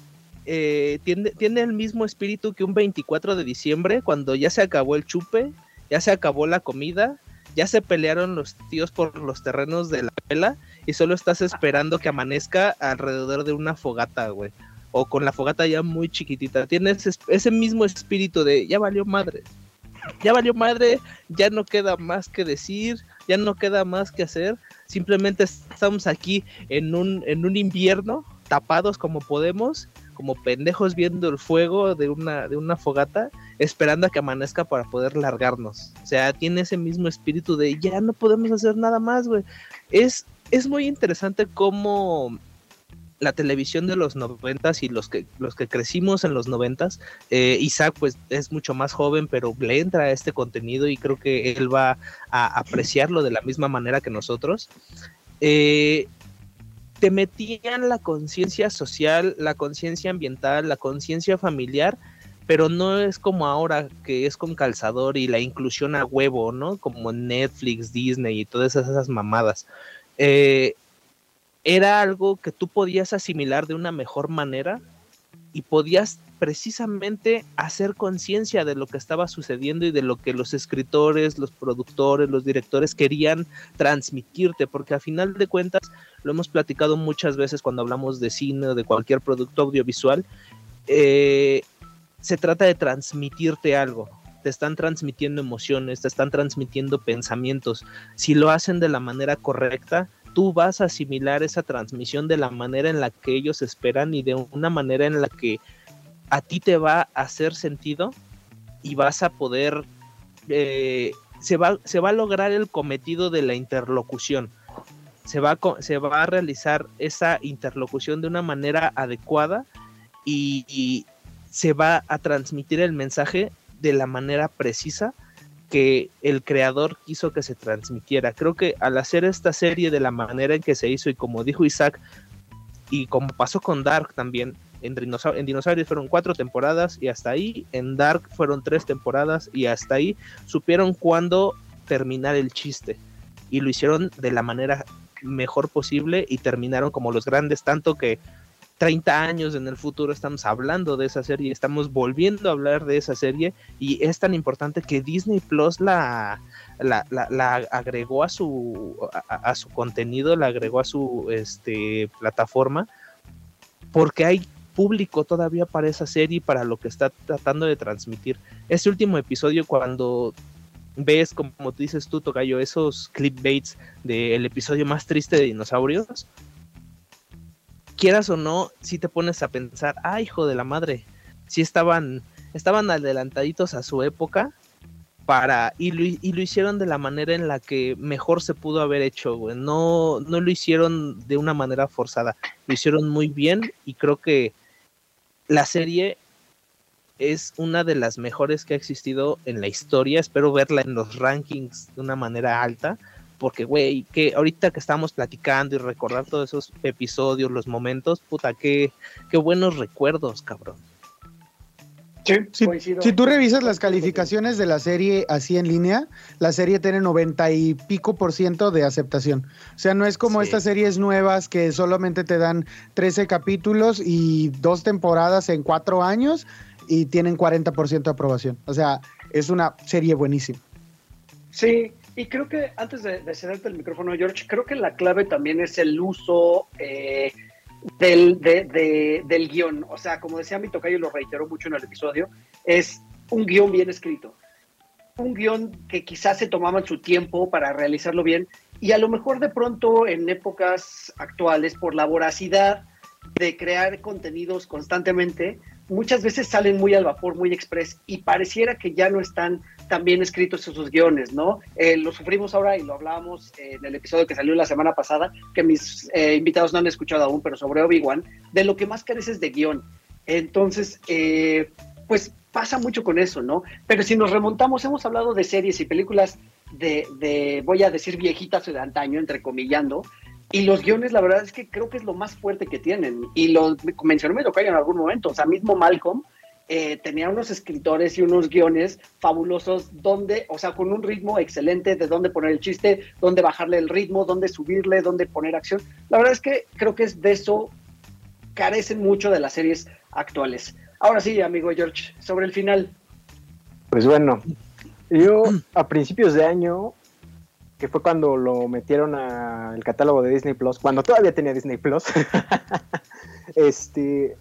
eh, tiene, tiene el mismo espíritu que un 24 de diciembre, cuando ya se acabó el chupe, ya se acabó la comida, ya se pelearon los tíos por los terrenos de la vela y solo estás esperando que amanezca alrededor de una fogata, güey. O con la fogata ya muy chiquitita. Tienes ese, mismo espíritu de ya valió madre. Ya valió madre, ya no queda más que decir, ya no queda más que hacer. Simplemente estamos aquí en un, en un invierno, tapados como podemos, como pendejos viendo el fuego de una, de una fogata, esperando a que amanezca para poder largarnos. O sea, tiene ese mismo espíritu de ya no podemos hacer nada más, güey. Es, es muy interesante cómo la televisión de los noventas y los que los que crecimos en los noventas, eh, Isaac pues es mucho más joven, pero le entra a este contenido y creo que él va a apreciarlo de la misma manera que nosotros. Eh, te metían la conciencia social, la conciencia ambiental, la conciencia familiar, pero no es como ahora que es con calzador y la inclusión a huevo, ¿no? Como Netflix, Disney y todas esas, mamadas. Eh, era algo que tú podías asimilar de una mejor manera y podías precisamente hacer conciencia de lo que estaba sucediendo y de lo que los escritores, los productores, los directores querían transmitirte, porque a final de cuentas lo hemos platicado muchas veces cuando hablamos de cine o de cualquier producto audiovisual, eh, se trata de transmitirte algo. Te están transmitiendo emociones, te están transmitiendo pensamientos. Si lo hacen de la manera correcta, tú vas a asimilar esa transmisión de la manera en la que ellos esperan y de una manera en la que a ti te va a hacer sentido y vas a poder, eh, se, va, se va a lograr el cometido de la interlocución. Se va, a, se va a realizar esa interlocución de una manera adecuada y se va a transmitir el mensaje de la manera precisa que el creador quiso que se transmitiera. Creo que al hacer esta serie de la manera en que se hizo y como dijo Isaac, y como pasó con Dark también, en, en Dinosaurios fueron cuatro temporadas y hasta ahí, en Dark fueron tres temporadas y hasta ahí supieron cuándo terminar el chiste y lo hicieron de la manera mejor posible y terminaron como los grandes, tanto que 30 años en el futuro estamos hablando de esa serie, estamos volviendo a hablar de esa serie y es tan importante que Disney Plus la, la, la- agregó a su, a, su contenido, la agregó a su este, plataforma, porque hay público todavía para esa serie y para lo que está tratando de transmitir. Este último episodio cuando ves, como dices tú, Tocayo, esos clipbaits del episodio más triste de dinosaurios, quieras o no, si te pones a pensar, ah, hijo de la madre, si estaban, estaban adelantaditos a su época para y lo, y lo hicieron de la manera en la que mejor se pudo haber hecho, güey. No, no lo hicieron de una manera forzada, lo hicieron muy bien y creo que la serie es una de las mejores que ha existido en la historia. Espero verla en los rankings de una manera alta. Porque, güey, que ahorita que estamos platicando y recordar todos esos episodios, los momentos, puta, qué, qué buenos recuerdos, cabrón. Sí, si, si, tú revisas las calificaciones de la serie así en línea, la serie tiene 90 y pico por ciento de aceptación. O sea, no es como sí. estas series nuevas que solamente te dan 13 capítulos y dos temporadas en cuatro años y tienen 40% de aprobación. O sea, es una serie buenísima. Sí, y creo que antes de, de cederte el micrófono, George, creo que la clave también es el uso eh, del, de, de, del guion. O sea, como decía mi tocayo, lo reiteró mucho en el episodio, es un guion bien escrito. Un guion que quizás se tomaban su tiempo para realizarlo bien y a lo mejor de pronto en épocas actuales, por la voracidad de crear contenidos constantemente, muchas veces salen muy al vapor, muy express, y pareciera que ya no están tan bien escritos esos guiones, ¿no? Eh, lo sufrimos ahora y lo hablábamos en el episodio que salió la semana pasada, que mis eh, invitados no han escuchado aún, pero sobre Obi-Wan, de lo que más careces de guion. Entonces, eh, pues pasa mucho con eso, ¿no? Pero si nos remontamos, hemos hablado de series y películas de, de voy a decir viejitas o de antaño, entrecomillando, y los guiones, la verdad es que creo que es lo más fuerte que tienen. Y lo mencionó me en algún momento. O sea, mismo Malcolm eh, tenía unos escritores y unos guiones fabulosos donde, o sea, con un ritmo excelente de dónde poner el chiste, dónde bajarle el ritmo, dónde subirle, dónde poner acción. La verdad es que creo que es de eso carecen mucho de las series actuales. Ahora sí, amigo George, sobre el final. Pues bueno, yo a principios de año que fue cuando lo metieron al catálogo de Disney Plus, cuando todavía tenía Disney Plus, este,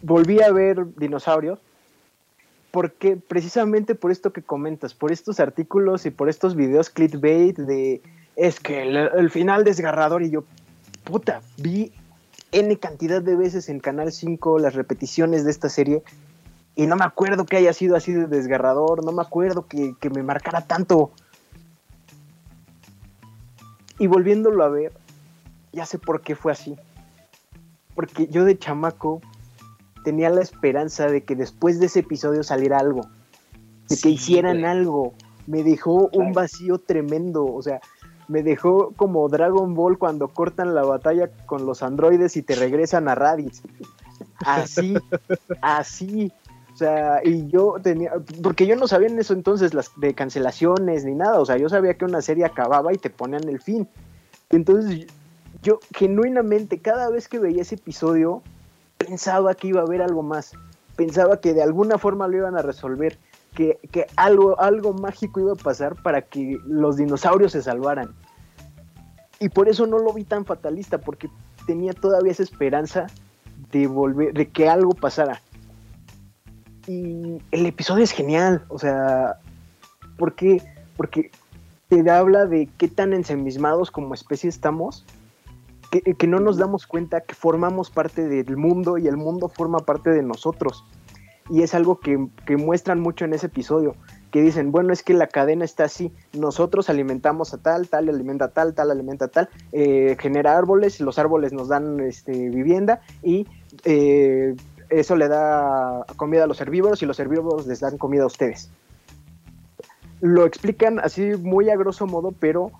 volví a ver dinosaurios, porque precisamente por esto que comentas, por estos artículos y por estos videos clickbait de es que el, final desgarrador y yo, puta, vi N cantidad de veces en Canal 5 las repeticiones de esta serie y no me acuerdo que haya sido así de desgarrador, no me acuerdo que, que me marcara tanto y volviéndolo a ver, ya sé por qué fue así. Porque yo de chamaco tenía la esperanza de que después de ese episodio saliera algo. De sí, que hicieran güey. algo. Me dejó claro. un vacío tremendo. O sea, me dejó como Dragon Ball cuando cortan la batalla con los androides y te regresan a Raditz. Así, así. O sea, y yo tenía, porque yo no sabía en eso entonces las de cancelaciones ni nada, o sea, yo sabía que una serie acababa y te ponían el fin. Entonces, yo genuinamente cada vez que veía ese episodio pensaba que iba a haber algo más, pensaba que de alguna forma lo iban a resolver, que, que algo, algo mágico iba a pasar para que los dinosaurios se salvaran. Y por eso no lo vi tan fatalista, porque tenía todavía esa esperanza de volver, de que algo pasara y el episodio es genial, o sea, ¿por qué? Porque te habla de qué tan ensemismados como especie estamos, que, que, no nos damos cuenta que formamos parte del mundo y el mundo forma parte de nosotros. Y es algo que, que muestran mucho en ese episodio, que dicen, bueno, es que la cadena está así, nosotros alimentamos a tal, tal alimenta a tal, tal alimenta a tal, eh, genera árboles, los árboles nos dan este, vivienda y eh, eso le da comida a los herbívoros y los herbívoros les dan comida a ustedes. Lo explican así muy a grosso modo, pero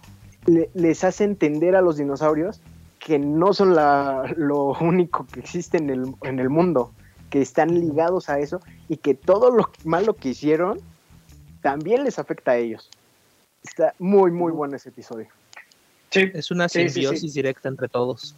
le, les hace entender a los dinosaurios que no son la, lo único que existe en el, en el mundo, que están ligados a eso y que todo lo malo que hicieron también les afecta a ellos. Está muy, muy bueno ese episodio. Sí. Es una simbiosis sí, sí, sí. directa entre todos.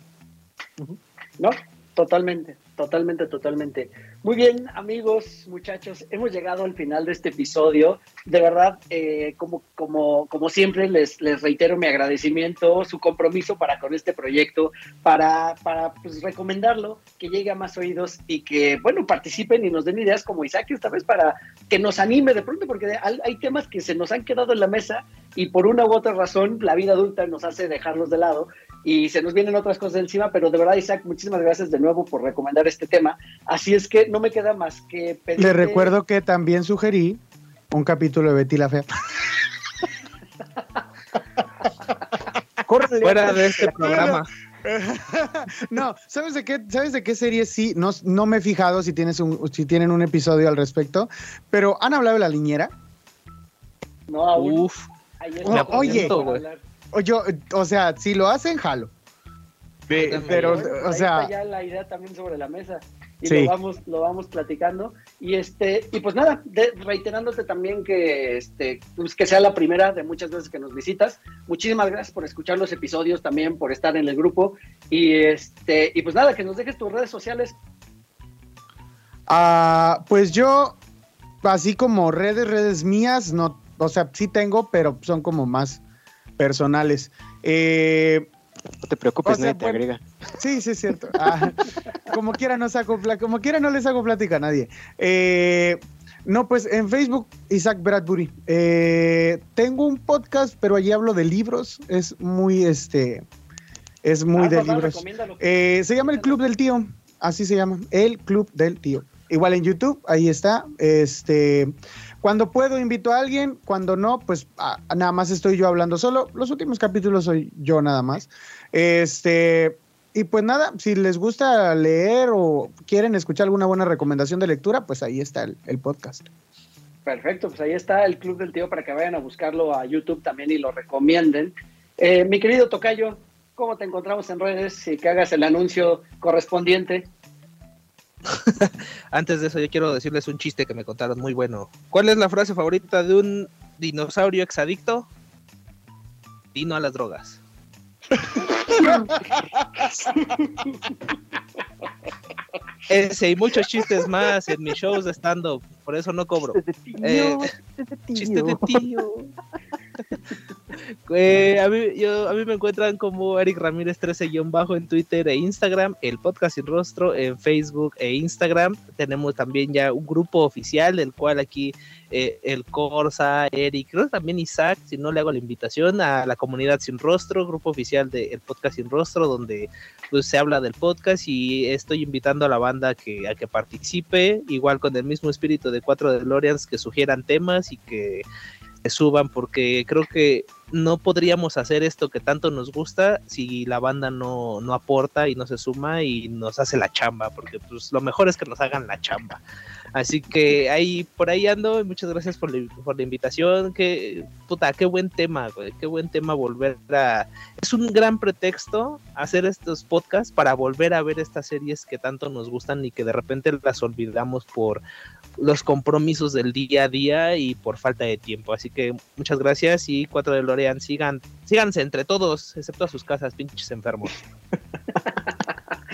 ¿No? Totalmente, totalmente, totalmente. Muy bien, amigos, muchachos, hemos llegado al final de este episodio. De verdad, eh, como, como, como siempre, les, les reitero mi agradecimiento, su compromiso para con este proyecto, para, para pues, recomendarlo, que llegue a más oídos y que, bueno, participen y nos den ideas como Isaac esta vez para que nos anime de pronto, porque hay temas que se nos han quedado en la mesa y por una u otra razón la vida adulta nos hace dejarlos de lado y se nos vienen otras cosas encima, pero de verdad, Isaac, muchísimas gracias de nuevo por recomendar este tema. Así es que no me queda más que pedirle... Le recuerdo que también sugerí un capítulo de Betty la Fea. Córrele. Fuera de este programa. no, ¿sabes de qué, ¿sabes de qué serie sí? No, no me he fijado si, tienes un, si tienen un episodio al respecto, pero ¿han hablado de la niñera? No, aún. Uf. Ahí es O- lo que oye. Yo, o sea, si lo hacen, jalo. Pe- Pero, o ahí sea, está ya la idea también sobre la mesa y Sí. lo vamos lo vamos platicando y este y pues nada de- reiterándote también que este pues que sea la primera de muchas veces que nos visitas muchísimas gracias por escuchar los episodios también por estar en el grupo y este y pues nada que nos dejes tus redes sociales ah, pues yo, así como redes, redes mías, no, o sea, sí tengo, pero son como más personales. Eh, No te preocupes, O sea, nadie te bueno. agrega. Sí, sí, es cierto. Ah, como quiera no saco como quiera no les hago plática a nadie. Eh, no, pues en Facebook, Isaac Bradbury. Eh, tengo un podcast, pero allí hablo de libros. Es muy, este, es muy Ah, de papá, libros. Eh, se llama El Club del Tío. Así se llama. El Club del Tío. Igual en YouTube, ahí está. Este, cuando puedo invito a alguien, cuando no, pues ah, nada más estoy yo hablando solo. Los últimos capítulos soy yo nada más. Este, y pues nada, si les gusta leer o quieren escuchar alguna buena recomendación de lectura, pues ahí está el, podcast. Perfecto, pues ahí está el Club del Tío para que vayan a buscarlo a YouTube también y lo recomienden. Eh, mi querido Tocayo, ¿cómo te encontramos en redes y que hagas el anuncio correspondiente? Antes de eso, yo quiero decirles un chiste que me contaron muy bueno. ¿Cuál es la frase favorita de un dinosaurio exadicto? Dino a las drogas. Ese y muchos chistes más en mis shows de stand-up. Por eso no cobro. Chistes de tío, Eh, chistes de tío. Chiste de tío. Eh, a, mí, yo, a mí me encuentran como Eric Ramírez 13-bajo en Twitter e Instagram, el podcast sin rostro en Facebook e Instagram. Tenemos también ya un grupo oficial, del cual aquí eh, el Corsa, Eric, creo también Isaac, si no le hago la invitación a la comunidad sin rostro, grupo oficial del podcast sin rostro, donde pues se habla del podcast y estoy invitando a la banda que, a que participe, igual con el mismo espíritu de cuatro DeLoreans que sugieran temas y que suban porque creo que no podríamos hacer esto que tanto nos gusta si la banda no, no aporta y no se suma y nos hace la chamba, porque pues lo mejor es que nos hagan la chamba. Así que ahí por ahí ando muchas gracias por la, por la invitación. Que puta, qué buen tema, güey, qué buen tema volver a es un gran pretexto hacer estos podcasts para volver a ver estas series que tanto nos gustan y que de repente las olvidamos por los compromisos del día a día y por falta de tiempo. Así que muchas gracias y cuatro de Lorean sigan, síganse entre todos, excepto a sus casas, pinches enfermos.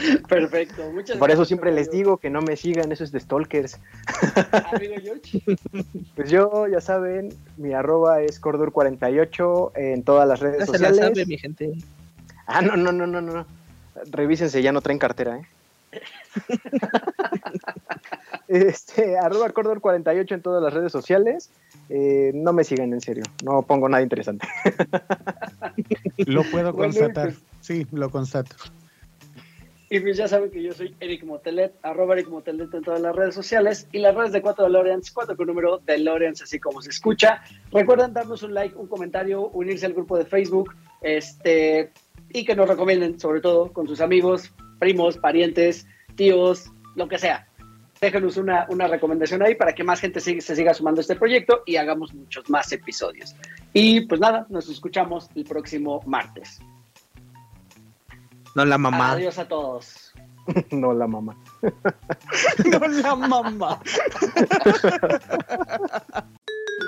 Perfecto, muchas Por eso gracias, siempre les digo que no me sigan, eso es de stalkers. Amigo George. Pues yo, ya saben, mi arroba es Cordur48 en todas las redes Ya se la sociales. sabe, mi gente. Ah, no, no, no, no, no. Revísense, ya no traen cartera, ¿eh? este, arroba Cordor48 en todas las redes sociales. Eh, no me sigan en serio, no pongo nada interesante. Lo puedo constatar. Sí, lo constato. Y pues ya saben que yo soy Eric Motelet, arroba Eric Motelet en todas las redes sociales y las redes de 4 DeLoreans, 4 con número DeLoreans, así como se escucha. Recuerden darnos un like, un comentario, unirse al grupo de Facebook este, y que nos recomienden, sobre todo con sus amigos, primos, parientes, tíos, lo que sea. Déjenos una, una recomendación ahí para que más gente siga- se siga sumando a este proyecto y hagamos muchos más episodios. Y pues nada, nos escuchamos el próximo martes. No la mamá. Adiós a todos. no la mamá. No la mamá.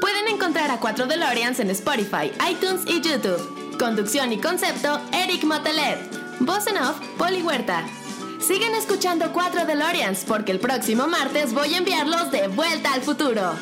Pueden encontrar a 4 DeLoreans en Spotify, iTunes y YouTube. Conducción y concepto, Eric Motelet. Voz en off, Poli Huerta. Sigan escuchando 4 DeLoreans porque el próximo martes voy a enviarlos de vuelta al futuro.